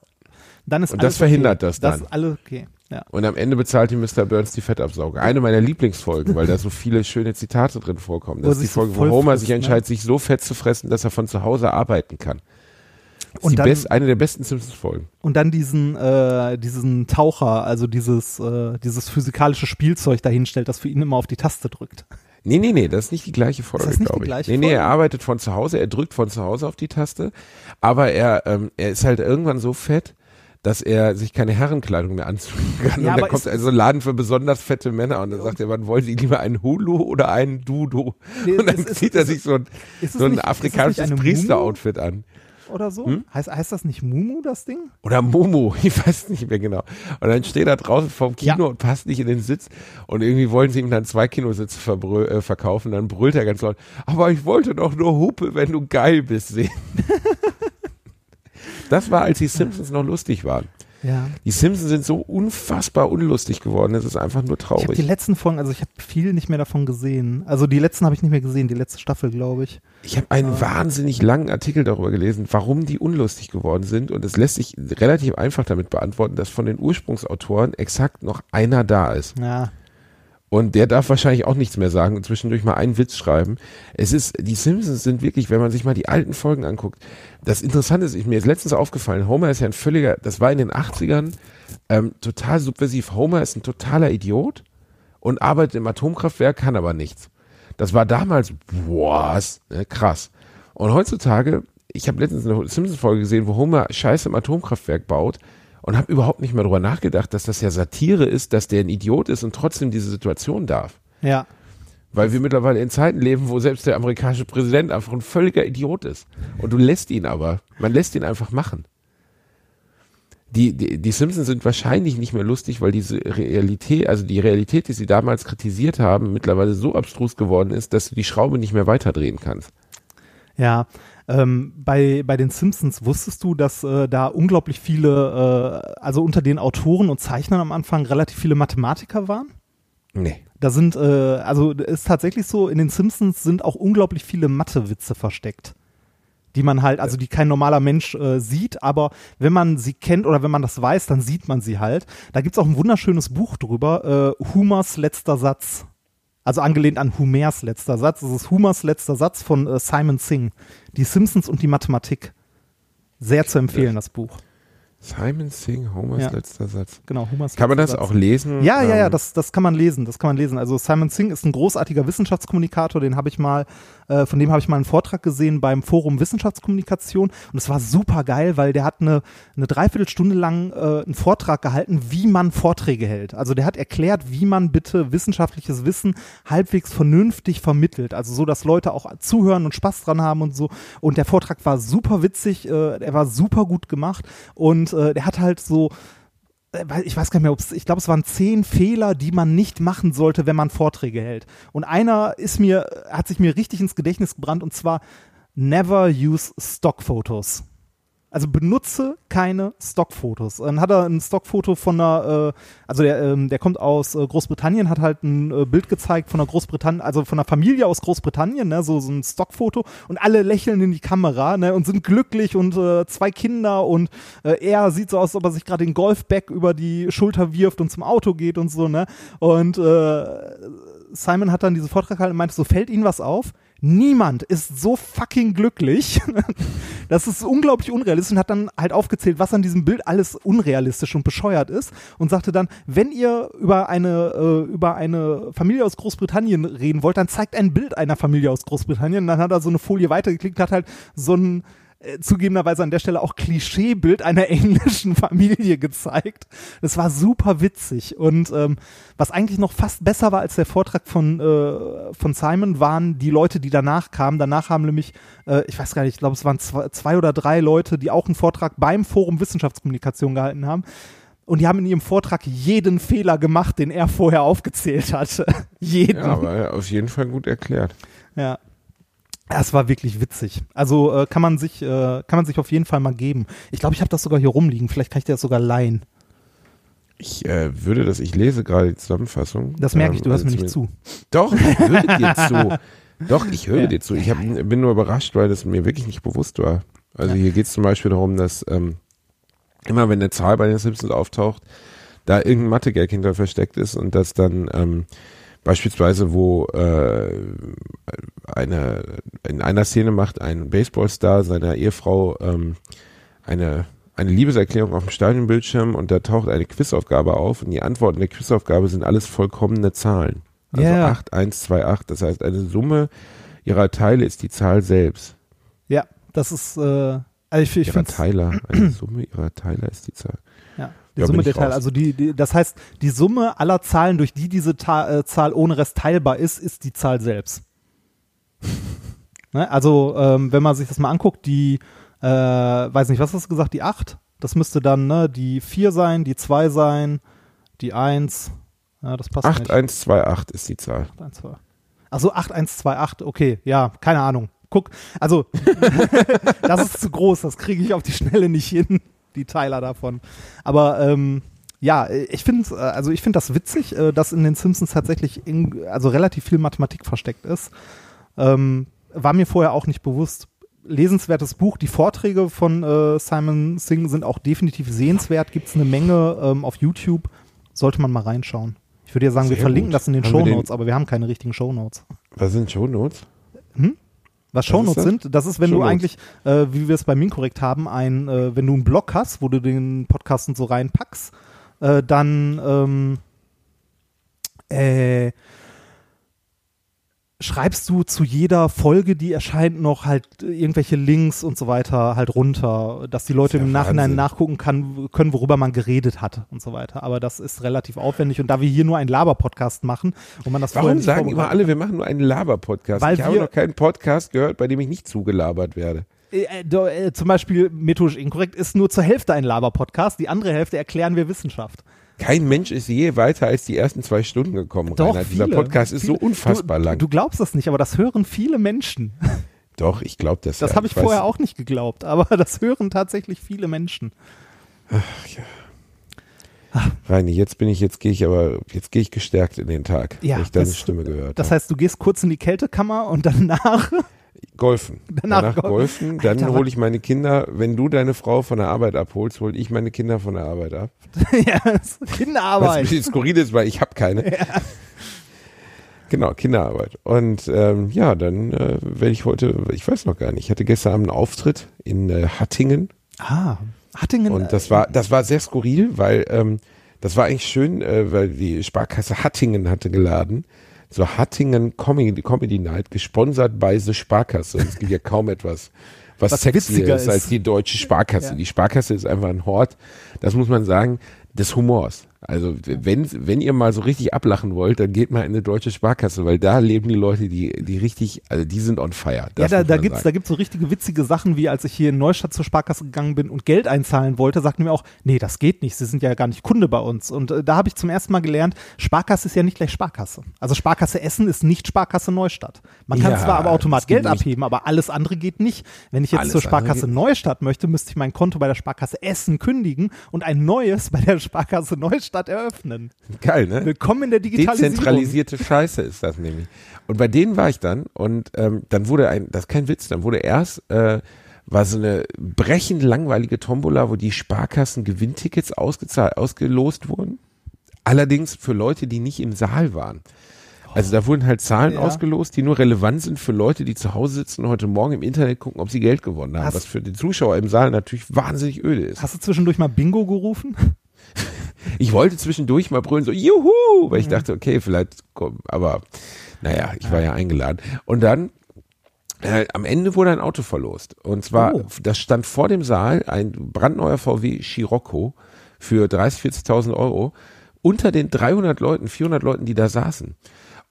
dann ist Und das verhindert okay. das Das dann. ist alles okay. Ja. Und am Ende bezahlt die Mr. Burns die Fettabsauger. Eine meiner Lieblingsfolgen, weil da so [LAUGHS] viele schöne Zitate drin vorkommen. Wo Das er ist die sich so Folge, wo Homer frisst, sich ne? entscheidet, sich so fett zu fressen, dass er von zu Hause arbeiten kann. Das ist Und die dann- best, eine der besten Simpsons-Folgen. Und dann diesen, äh, diesen Taucher, also dieses, äh, dieses physikalische Spielzeug dahinstellt, das für ihn immer auf die Taste drückt. Nee, nee, nee, das ist nicht die gleiche Folge, das glaube ich. gleiche nee, nee, Folge? er arbeitet von zu Hause, er drückt von zu Hause auf die Taste, aber er, ähm, er ist halt irgendwann so fett, dass er sich keine Herrenkleidung mehr anziehen kann. Ja, und da aber kommt also ein Laden für besonders fette Männer und dann sagt er, wann wollen Sie lieber einen Hulu oder einen Dudo? Nee, und dann zieht er sich so ein, so ein nicht- afrikanisches Priester-Outfit an. Oder so? Hm? Heißt, heißt das nicht Mumu, das Ding? Oder Momo, [LAUGHS] ich weiß nicht mehr genau. Und dann steht er draußen vorm Kino Ja. und passt nicht in den Sitz und irgendwie wollen sie ihm dann zwei Kinositze äh, verkaufen. Dann brüllt er ganz laut, aber ich wollte doch nur Hupe, wenn du geil bist, sehen. [LAUGHS] das war, als die Simpsons noch lustig waren. Ja. Die Simpsons sind so unfassbar unlustig geworden, das ist einfach nur Ich habe die traurig. letzten Folgen, also ich habe viel nicht mehr davon gesehen. Also die letzten habe ich nicht mehr gesehen, die letzte Staffel, glaube ich. Ich habe einen wahnsinnig langen Artikel darüber gelesen, warum die unlustig geworden sind und es lässt sich relativ einfach damit beantworten, dass von den Ursprungsautoren exakt noch einer da ist. Ja. Und der darf wahrscheinlich auch nichts mehr sagen und zwischendurch mal einen Witz schreiben. Es ist, die Simpsons sind wirklich, wenn man sich mal die alten Folgen anguckt, das Interessante ist, mir ist letztens aufgefallen, Homer ist ja ein völliger, das war in den 80ern, ähm, total subversiv. Homer ist ein totaler Idiot und arbeitet im Atomkraftwerk, kann aber nichts. Das war damals, was, ne, krass. Und heutzutage, ich habe letztens eine Simpsons-Folge gesehen, wo Homer Scheiße im Atomkraftwerk baut und habe überhaupt nicht mehr drüber nachgedacht, dass das ja Satire ist, dass der ein Idiot ist und trotzdem diese Situation darf. Ja. Weil wir mittlerweile in Zeiten leben, wo selbst der amerikanische Präsident einfach ein völliger Idiot ist. Und du lässt ihn aber, man lässt ihn einfach machen. Die, die, die Simpsons sind wahrscheinlich nicht mehr lustig, weil diese Realität, also die Realität, die sie damals kritisiert haben, mittlerweile so abstrus geworden ist, dass du die Schraube nicht mehr weiterdrehen kannst. Ja. Ähm, bei, bei den Simpsons wusstest du, dass äh, da unglaublich viele, äh, also unter den Autoren und Zeichnern am Anfang relativ viele Mathematiker waren? Nee. Da sind, äh, also ist tatsächlich so, in den Simpsons sind auch unglaublich viele Mathe-Witze versteckt. die man halt, also die kein normaler Mensch äh, sieht, aber wenn man sie kennt oder wenn man das weiß, dann sieht man sie halt. Da gibt's auch ein wunderschönes Buch drüber, äh, Humers letzter Satz. Also angelehnt an Homers letzter Satz. Das ist Humers letzter Satz von äh, Simon Singh. Die Simpsons und die Mathematik. Sehr zu empfehlen, das Buch. Simon Singh, Homers Ja. letzter Satz. Genau, Humers Kann man das Satz. auch lesen? Ja, ja, ja, Ähm, das, das kann man lesen, das kann man lesen. Also Simon Singh ist ein großartiger Wissenschaftskommunikator, den habe ich mal, äh, von dem habe ich mal einen Vortrag gesehen beim Forum Wissenschaftskommunikation und es war super geil, weil der hat eine, eine Dreiviertelstunde lang äh, einen Vortrag gehalten, wie man Vorträge hält. Also der hat erklärt, wie man bitte wissenschaftliches Wissen halbwegs vernünftig vermittelt, also so, dass Leute auch zuhören und Spaß dran haben und so. Und der Vortrag war super witzig, äh, er war super gut gemacht und äh, der hat halt so ich weiß gar nicht mehr, ob's, ich glaube, es waren zehn Fehler, die man nicht machen sollte, wenn man Vorträge hält. Und einer ist mir, hat sich mir richtig ins Gedächtnis gebrannt und zwar never use Stockfotos. Also benutze keine Stockfotos. Dann hat er ein Stockfoto von einer, äh, also der, ähm, der kommt aus äh, Großbritannien, hat halt ein äh, Bild gezeigt von einer Großbritannien, also von einer Familie aus Großbritannien, ne, so, so ein Stockfoto und alle lächeln in die Kamera, ne, und sind glücklich und äh, zwei Kinder und äh, er sieht so aus, als ob er sich gerade den Golfbag über die Schulter wirft und zum Auto geht und so, ne, und äh, Simon hat dann diesen Vortrag halt und meinte, so fällt Ihnen was auf? Niemand ist so fucking glücklich. [LAUGHS] Das ist unglaublich unrealistisch und hat dann halt aufgezählt, was an diesem Bild alles unrealistisch und bescheuert ist und sagte dann, wenn ihr über eine, äh, über eine Familie aus Großbritannien reden wollt, dann zeigt ein Bild einer Familie aus Großbritannien. Dann hat er so eine Folie weitergeklickt, hat halt so ein äh, zugegebenerweise an der Stelle auch Klischeebild einer [LAUGHS] englischen Familie gezeigt. Das war super witzig und ähm, was eigentlich noch fast besser war als der Vortrag von, äh, von Simon, waren die Leute, die danach kamen. Danach haben nämlich, äh, ich weiß gar nicht, ich glaube, es waren zwei, zwei oder drei Leute, die auch einen Vortrag beim Forum Wissenschaftskommunikation gehalten haben. Und die haben in ihrem Vortrag jeden Fehler gemacht, den er vorher aufgezählt hatte. [LAUGHS] jeden. Ja, aber auf jeden Fall gut erklärt. Ja. Das war wirklich witzig. Also äh, kann man sich äh, kann man sich auf jeden Fall mal geben. Ich glaube, ich habe das sogar hier rumliegen. Vielleicht kann ich dir das sogar leihen. Ich äh, würde das, ich lese gerade die Zusammenfassung. Das merke ich, Ähm, du hörst mir also nicht zu. Doch, ich höre dir [LAUGHS] zu. Doch, ich höre Ja. dir zu. Ich hab, bin nur überrascht, weil das mir wirklich nicht bewusst war. Also hier geht es zum Beispiel darum, dass ähm, immer wenn eine Zahl bei den Simpsons auftaucht, da irgendein Mathe-Gag hinter versteckt ist und dass dann ähm, beispielsweise, wo äh, eine in einer Szene macht ein Baseballstar seiner Ehefrau ähm, eine eine Liebeserklärung auf dem Stadionbildschirm und da taucht eine Quizaufgabe auf und die Antworten der Quizaufgabe sind alles vollkommene Zahlen. Also Ja. 8, 1, 2, 8. Das heißt, eine Summe ihrer Teile ist die Zahl selbst. Ja, das ist äh, also ich, ich ihrer Teiler. Eine Summe ihrer Teiler ist die Zahl. Ja, Summe der raus. Also die, die das heißt, die Summe aller Zahlen, durch die diese Ta äh, Zahl ohne Rest teilbar ist, ist die Zahl selbst. [LAUGHS] ne? Also ähm, wenn man sich das mal anguckt, die äh, weiß nicht, was hast du gesagt, die 8? Das müsste dann ne, die 4 sein, die 2 sein, die 1. Ja, das passt 8, nicht. 1, 2, 8 ist die Zahl. 1, 2. Achso, 8128, okay, ja, keine Ahnung. Guck, also, [LAUGHS] das ist zu groß, das kriege ich auf die Schnelle nicht hin, die Teiler davon. Aber ähm, ja, ich finde also ich finde das witzig, äh, dass in den Simpsons tatsächlich in, also relativ viel Mathematik versteckt ist. Ähm, war mir vorher auch nicht bewusst. Lesenswertes Buch. Die Vorträge von äh, Simon Singh sind auch definitiv sehenswert. Gibt es eine Menge ähm, auf YouTube. Sollte man mal reinschauen. Ich würde ja sagen, wir Sehr verlinken gut. das in den wir den- Shownotes, aber wir haben keine richtigen Shownotes. Was sind Shownotes? Was Shownotes sind, das ist, wenn du Shownotes. eigentlich, äh, wie wir es bei Minkorrekt haben, ein, äh, wenn du einen Blog hast, wo du den Podcast und so reinpackst, äh, dann ähm, äh, schreibst du zu jeder Folge, die erscheint, noch halt irgendwelche Links und so weiter halt runter, dass die Leute ja im Nachhinein Wahnsinn. nachgucken kann, können, worüber man geredet hat und so weiter. Aber das ist relativ aufwendig und da wir hier nur einen Laber-Podcast machen und man das Warum sagen immer alle, wir machen nur einen Laber-Podcast? Weil Ich habe noch keinen Podcast gehört, bei dem ich nicht zugelabert werde. Äh, äh, äh, zum Beispiel methodisch inkorrekt ist nur zur Hälfte ein Laber-Podcast, die andere Hälfte erklären wir Wissenschaft. Kein Mensch ist je weiter als die ersten zwei Stunden gekommen. Doch, Rainer. Dieser viele, Podcast ist so viele. unfassbar du, lang. Du glaubst das nicht, aber das hören viele Menschen. Doch, ich glaube das. Das ja. habe ich weiß- vorher auch nicht geglaubt, aber [LAUGHS] das hören tatsächlich viele Menschen. Reini, jetzt bin ich, jetzt gehe ich aber, jetzt gehe ich gestärkt in den Tag, Ja, weil ich deine das- Stimme gehört Das habe. heißt, du gehst kurz in die Kältekammer und danach. Golfen. Danach Danach, Golfen. Golfen, dann hole ich meine Kinder, wenn du deine Frau von der Arbeit abholst, hole ich meine Kinder von der Arbeit ab. [LAUGHS] ja, das ist Was ein Kinderarbeit. bisschen skurril ist, weil ich habe keine. Genau, Kinderarbeit. Und ähm, ja, dann äh, werde ich heute, ich weiß noch gar nicht, ich hatte gestern Abend einen Auftritt in äh, Hattingen Ah, Hattingen. und das war, das war sehr skurril, weil ähm, das war eigentlich schön, äh, weil die Sparkasse Hattingen hatte geladen. So Hattingen Comedy, Comedy Night, gesponsert bei The Sparkasse. Es gibt ja kaum etwas, was, Was sexier ist. als die deutsche Sparkasse. Ja. Die Sparkasse ist einfach ein Hort, das muss man sagen, des Humors. Also wenn, wenn ihr mal so richtig ablachen wollt, dann geht mal in eine deutsche Sparkasse, weil da leben die Leute, die, die richtig, also die sind on fire. ja, da, da gibt's, sagen. da gibt's so richtige witzige Sachen, wie als ich hier in Neustadt zur Sparkasse gegangen bin und Geld einzahlen wollte, sagten mir auch, nee, das geht nicht, Sie sind ja gar nicht Kunde bei uns. Und äh, da habe ich zum ersten Mal gelernt, Sparkasse ist ja nicht gleich Sparkasse. Also Sparkasse Essen ist nicht Sparkasse Neustadt. Man kann Ja, zwar aber Automat Geld abheben, aber alles andere geht nicht. Wenn ich jetzt Alles zur Sparkasse Neustadt möchte, müsste ich mein Konto bei der Sparkasse Essen kündigen und ein neues bei der Sparkasse Neustadt eröffnen. Geil, ne? Willkommen in der Digitalisierung. Dezentralisierte Scheiße ist das nämlich. Und bei denen war ich dann und ähm, dann wurde ein, das ist kein Witz, dann wurde erst, äh, war so eine brechend langweilige Tombola, wo die Sparkassen Gewinntickets ausgezahlt, ausgelost wurden. Allerdings für Leute, die nicht im Saal waren. Also da wurden halt Zahlen Ja. ausgelost, die nur relevant sind für Leute, die zu Hause sitzen und heute Morgen im Internet gucken, ob sie Geld gewonnen haben. Hast- was für den Zuschauer im Saal natürlich wahnsinnig öde ist. Hast du zwischendurch mal Bingo gerufen? Ich wollte zwischendurch mal brüllen, so Juhu, weil ich Mhm. dachte, okay, vielleicht komm, aber naja, ich war ja eingeladen. Und dann äh, am Ende wurde ein Auto verlost. Und zwar, Oh. das stand vor dem Saal, ein brandneuer VW Scirocco für 30.000, 40.000 Euro unter den 300 Leuten, 400 Leuten, die da saßen.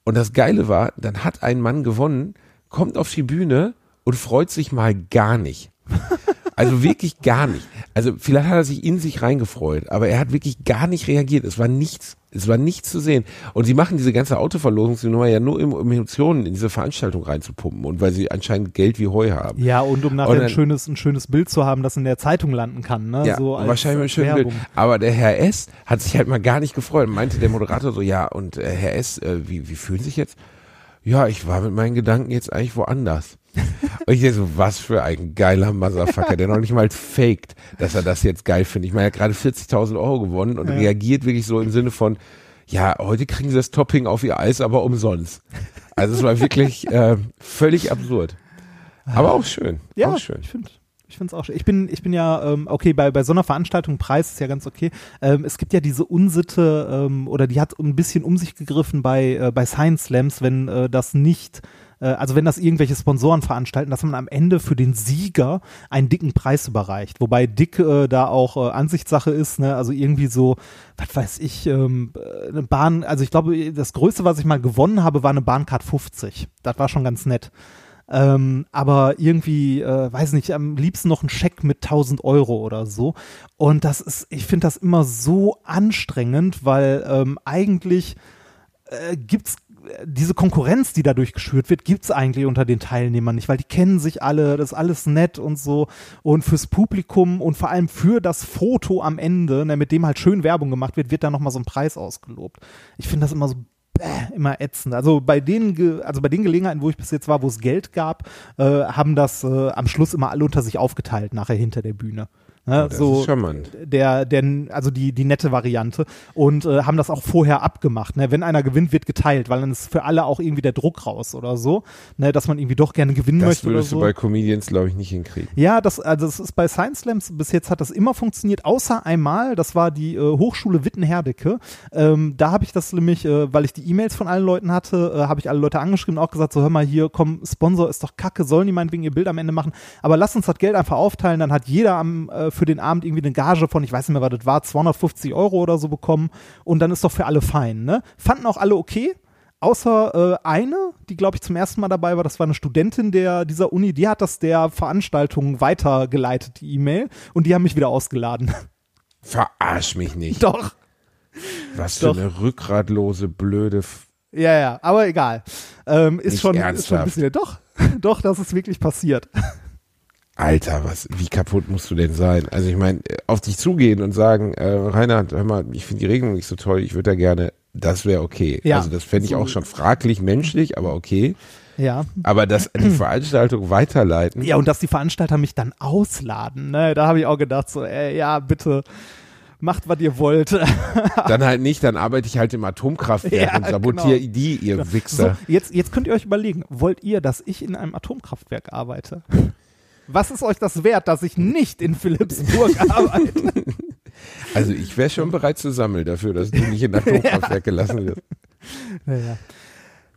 Und das Geile war, dann hat ein Mann gewonnen, kommt auf die Bühne und freut sich mal gar nicht. [LAUGHS] Also wirklich gar nicht. Also vielleicht hat er sich in sich reingefreut, aber er hat wirklich gar nicht reagiert. Es war nichts. Es war nichts zu sehen. Und sie machen diese ganze Autoverlosungsnummer ja nur, um Emotionen in diese Veranstaltung reinzupumpen und weil sie anscheinend Geld wie Heu haben. Ja, und um nachher Und ein dann- schönes, ein schönes Bild zu haben, das in der Zeitung landen kann. Ne? Ja, so als, wahrscheinlich ein schönes Bild. Aber der Herr S. hat sich halt mal gar nicht gefreut. Meinte der Moderator so, ja, und äh, Herr S., äh, wie, wie fühlen Sie sich jetzt? Ja, ich war mit meinen Gedanken jetzt eigentlich woanders. Und ich dachte so, was für ein geiler Motherfucker, der noch nicht mal faked, dass er das jetzt geil findet. Ich meine, er hat gerade 40.000 Euro gewonnen und Ja. reagiert wirklich so im Sinne von, ja, heute kriegen Sie das Topping auf Ihr Eis, aber umsonst. Also es war wirklich äh, völlig absurd. Aber auch schön. Ja, auch schön. ich finde ich finde es auch schön. Ich bin, ich bin ja, ähm, okay, bei, bei so einer Veranstaltung, Preis ist ja ganz okay. Ähm, es gibt ja diese Unsitte, ähm, oder die hat ein bisschen um sich gegriffen bei, äh, bei Science Slams, wenn äh, das nicht, also wenn das irgendwelche Sponsoren veranstalten, dass man am Ende für den Sieger einen dicken Preis überreicht. Wobei dick äh, da auch äh, Ansichtssache ist, ne? Also irgendwie so, was weiß ich, ähm, äh, eine Bahn, also ich glaube, das Größte, was ich mal gewonnen habe, war eine Bahncard 50. Das war schon ganz nett. Ähm, aber irgendwie, äh, weiß nicht, am liebsten noch ein Scheck mit 1000 Euro oder so. Und das ist, ich finde das immer so anstrengend, weil ähm, eigentlich äh, gibt's äh, diese Konkurrenz, die dadurch geschürt wird, gibt's eigentlich unter den Teilnehmern nicht, weil die kennen sich alle, das ist alles nett und so. Und fürs Publikum und vor allem für das Foto am Ende, ne, mit dem halt schön Werbung gemacht wird, wird da nochmal so ein Preis ausgelobt. Ich finde das immer so bäh, immer ätzend. Also bei den, also bei den Gelegenheiten, wo ich bis jetzt war, wo es Geld gab, äh, haben das äh, am Schluss immer alle unter sich aufgeteilt, nachher hinter der Bühne. Ne, das so ist charmant. der, der, also die, die nette Variante und äh, haben das auch vorher abgemacht. Ne? Wenn einer gewinnt, wird geteilt, weil dann ist für alle auch irgendwie der Druck raus oder so, ne? dass man irgendwie doch gerne gewinnen Das möchte oder würdest so. du bei Comedians, glaube ich, nicht hinkriegen. Ja, das, also das ist bei Science Slams, bis jetzt hat das immer funktioniert, außer einmal, das war die äh, Hochschule Witten-Herdecke. Ähm, da habe ich das nämlich, äh, weil ich die E-Mails von allen Leuten hatte, äh, habe ich alle Leute angeschrieben und auch gesagt, so hör mal hier, komm, Sponsor ist doch kacke, sollen die meinetwegen ihr Bild am Ende machen, aber lass uns das Geld einfach aufteilen, dann hat jeder am, äh, für den Abend irgendwie eine Gage von, ich weiß nicht mehr, was das war, 250 Euro oder so bekommen und dann ist doch für alle fein, ne? Fanden auch alle okay, Außer äh, eine, die glaube ich zum ersten Mal dabei war, das war eine Studentin der dieser Uni, die hat das der Veranstaltung weitergeleitet, die E-Mail, und die haben mich wieder ausgeladen. [LAUGHS] Verarsch mich nicht. Doch. Was für Doch. eine rückgratlose, blöde. F Ja, ja, aber egal. Ähm, ist, Nicht schon, ist schon ein ernsthaft. bisschen. Doch, doch, das ist wirklich passiert. Alter, was, wie kaputt musst du denn sein? Also ich meine, auf dich zugehen und sagen, äh, Reinhard, hör mal, ich finde die Regelung nicht so toll, ich würde da gerne, das wäre okay. Ja, also das fände ich so- auch schon fraglich menschlich, aber okay. Ja. Aber dass die Veranstaltung weiterleiten. Ja, und dass die Veranstalter mich dann ausladen, ne? Da habe ich auch gedacht, so, ey, ja, bitte macht, was ihr wollt. [LAUGHS] Dann halt nicht, dann arbeite ich halt im Atomkraftwerk Ja, und sabotiere genau. die, ihr so, Wichser. jetzt, jetzt könnt ihr euch überlegen, wollt ihr, dass ich in einem Atomkraftwerk arbeite? Was ist euch das wert, dass ich nicht in Philipsburg [LAUGHS] arbeite? Also ich wäre schon bereit zu sammeln dafür, dass du nicht in Atomkraftwerk [LAUGHS] gelassen wirst. Naja.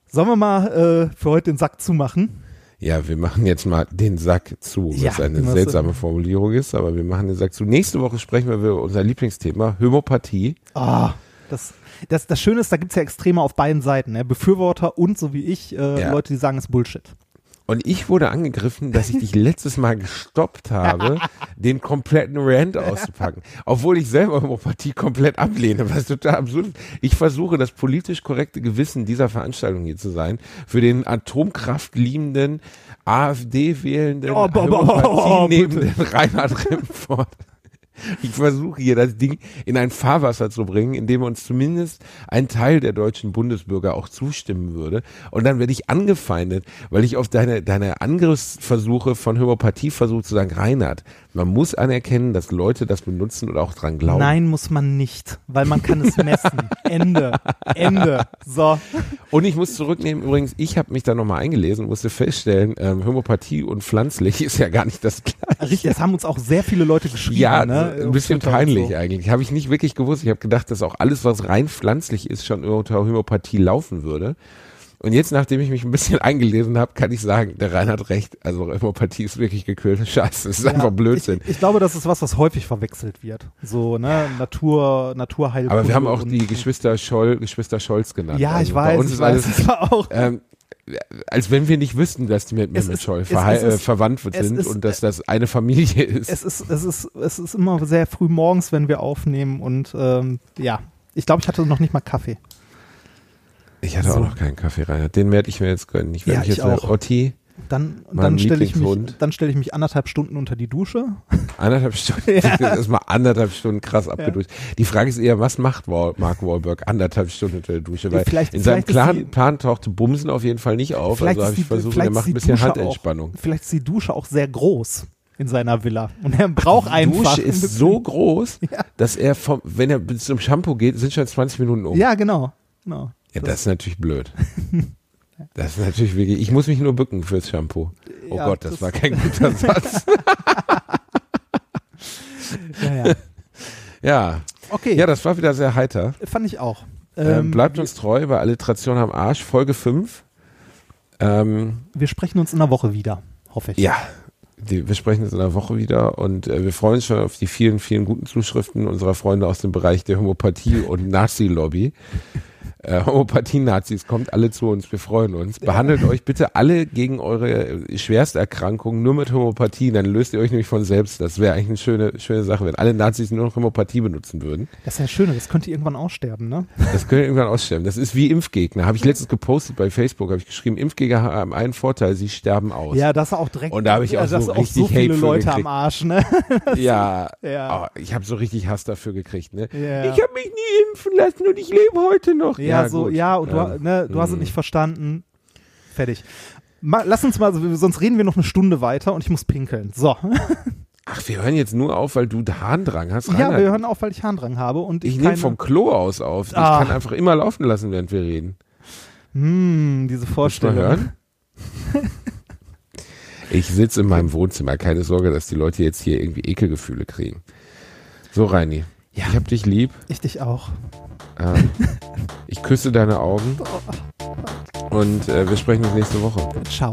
Sollen wir mal äh, für heute den Sack zumachen? Ja, wir machen jetzt mal den Sack zu, was Ja, eine was- seltsame Formulierung ist, aber wir machen den Sack zu. Nächste Woche sprechen wir über unser Lieblingsthema, Homöopathie. Ah, das, das, das Schöne ist, da gibt's ja Extreme auf beiden Seiten. Ne? Befürworter und, so wie ich, äh, Ja. Leute, die sagen, es ist Bullshit. Und ich wurde angegriffen, dass ich dich letztes Mal gestoppt habe, [LAUGHS] den kompletten Rant auszupacken. Obwohl ich selber Homöopathie komplett ablehne, was total absurd ist. Ich versuche, das politisch korrekte Gewissen dieser Veranstaltung hier zu sein, für den atomkraftliebenden, AfD-wählenden, Oh, bo- oh, Homöopathie-nehmenden Reinhard Remford. [LAUGHS] Ich versuche hier das Ding in ein Fahrwasser zu bringen, in dem uns zumindest ein Teil der deutschen Bundesbürger auch zustimmen würde. Und dann werde ich angefeindet, weil ich auf deine, deine Angriffsversuche von Homöopathie versuche zu sagen, Reinhard, man muss anerkennen, dass Leute das benutzen und auch dran glauben. Nein, muss man nicht, weil man kann es messen. [LAUGHS] Ende. Ende. So. Und ich muss zurücknehmen, übrigens, ich habe mich da nochmal eingelesen, musste feststellen, ähm, Homöopathie und pflanzlich [LAUGHS] ist ja gar nicht das gleiche. Richtig, das haben uns auch sehr viele Leute geschrieben. Ja, ne? Ein bisschen peinlich so. eigentlich. Habe ich nicht wirklich gewusst. Ich habe gedacht, dass auch alles, was rein pflanzlich ist, schon unter Homöopathie laufen würde. Und jetzt, nachdem ich mich ein bisschen [LAUGHS] eingelesen habe, kann ich sagen, der Rhein hat recht. Also Homöopathie ist wirklich gekühlte Scheiße. Es ist Ja, einfach Blödsinn. Ich, ich glaube, das ist was, was häufig verwechselt wird. So, ne, Natur, Naturheilkunde. Aber wir haben auch die Geschwister Scholl, Geschwister Scholz genannt. Ja, also ich Bei weiß, uns ich ist weiß, alles, das auch. ähm, als wenn wir nicht wüssten, dass die mit Mehmet ist- Scholl ist- äh, verwandt sind ist- und dass das eine Familie ist. Es ist, es ist, es ist immer sehr früh morgens, wenn wir aufnehmen und ähm, ja, ich glaube, ich hatte noch nicht mal Kaffee. ich hatte so. auch noch keinen Kaffee, Reinhard. Den werde ich mir jetzt gönnen. Ich werde Ja, mich ich jetzt auch. Otti, Dann, dann stelle ich mich, dann stelle ich mich anderthalb Stunden unter die Dusche. Anderthalb Stunden, [LAUGHS] erstmal anderthalb Stunden krass abgeduscht. Die Frage ist eher, was macht Mark Wahlberg anderthalb Stunden unter der Dusche? Weil Vielleicht- in seinem ist die- Plan, Plan tauchte Bumsen auf jeden Fall nicht auf. Also habe ist ich die- versucht, er macht ist ein die bisschen Dusche Handentspannung. Auch, vielleicht ist die Dusche auch sehr groß in seiner Villa und er braucht Die einfach. Dusche ein ist so [LAUGHS] groß, Ja. dass er vom, wenn er zum Shampoo geht, sind schon 20 Minuten um. Ja, genau. genau. Ja, das ist natürlich blöd. [LAUGHS] Das ist natürlich wirklich, ich muss mich nur bücken fürs Shampoo. Oh Ja, Gott, das, das- war kein guter [LAUGHS] Satz. Ja, ja. [LAUGHS] ja. Okay, ja, das war wieder sehr heiter. fand ich auch. Ähm, bleibt uns treu bei Alliteration am Arsch, Folge 5. Ähm, wir sprechen uns in einer Woche wieder, hoffe ich. ja, die, wir sprechen uns in einer Woche wieder und äh, wir freuen uns schon auf die vielen, vielen guten Zuschriften unserer Freunde aus dem Bereich der Homöopathie und Nazi-Lobby. Äh, [LAUGHS] Homöopathie-Nazis, kommt alle zu uns, wir freuen uns. Behandelt euch bitte alle gegen eure äh, Schwersterkrankungen nur mit Homöopathie, dann löst ihr euch nämlich von selbst. Das wäre eigentlich eine schöne, schöne Sache, wenn alle Nazis nur noch Homöopathie benutzen würden. Das ist ja schön, das könnte irgendwann aussterben, ne? Das wir irgendwann aussterben. Das ist wie Impfgegner. Habe ich letztens gepostet bei Facebook, habe ich geschrieben, Impfgegner haben einen Vorteil, sie sterben aus. Ja, das ist auch direkt. Und da habe ich auch ja, das so auch richtig so viele Leute gekriegt. am Arsch, ne? [LAUGHS] Ja, Ja. Oh, ich habe so richtig Hass dafür gekriegt. Ne? Ja. Ich habe mich nie impfen lassen und ich lebe heute noch. Ja, so, gut. ja, und du, Ja. ne, du hast es Hm. nicht verstanden. Fertig. Ma, lass uns mal, sonst reden wir noch eine Stunde weiter und ich muss pinkeln. So. [LAUGHS] Ach, wir hören jetzt nur auf, weil du Harndrang hast. Ja, Reinhard. wir hören auf, weil ich Harndrang habe und ich, ich nehme vom Klo aus auf. Ich Ah. kann einfach immer laufen lassen, während wir reden. Hm, diese du mal Vorstellung. hören? [LAUGHS] ich sitze in meinem Wohnzimmer. Keine Sorge, dass die Leute jetzt hier irgendwie Ekelgefühle kriegen. So, Reini. Ja. Ich hab dich lieb. Ich dich auch. Ähm, ich küsse deine Augen. Und äh, wir sprechen uns nächste Woche. Ciao.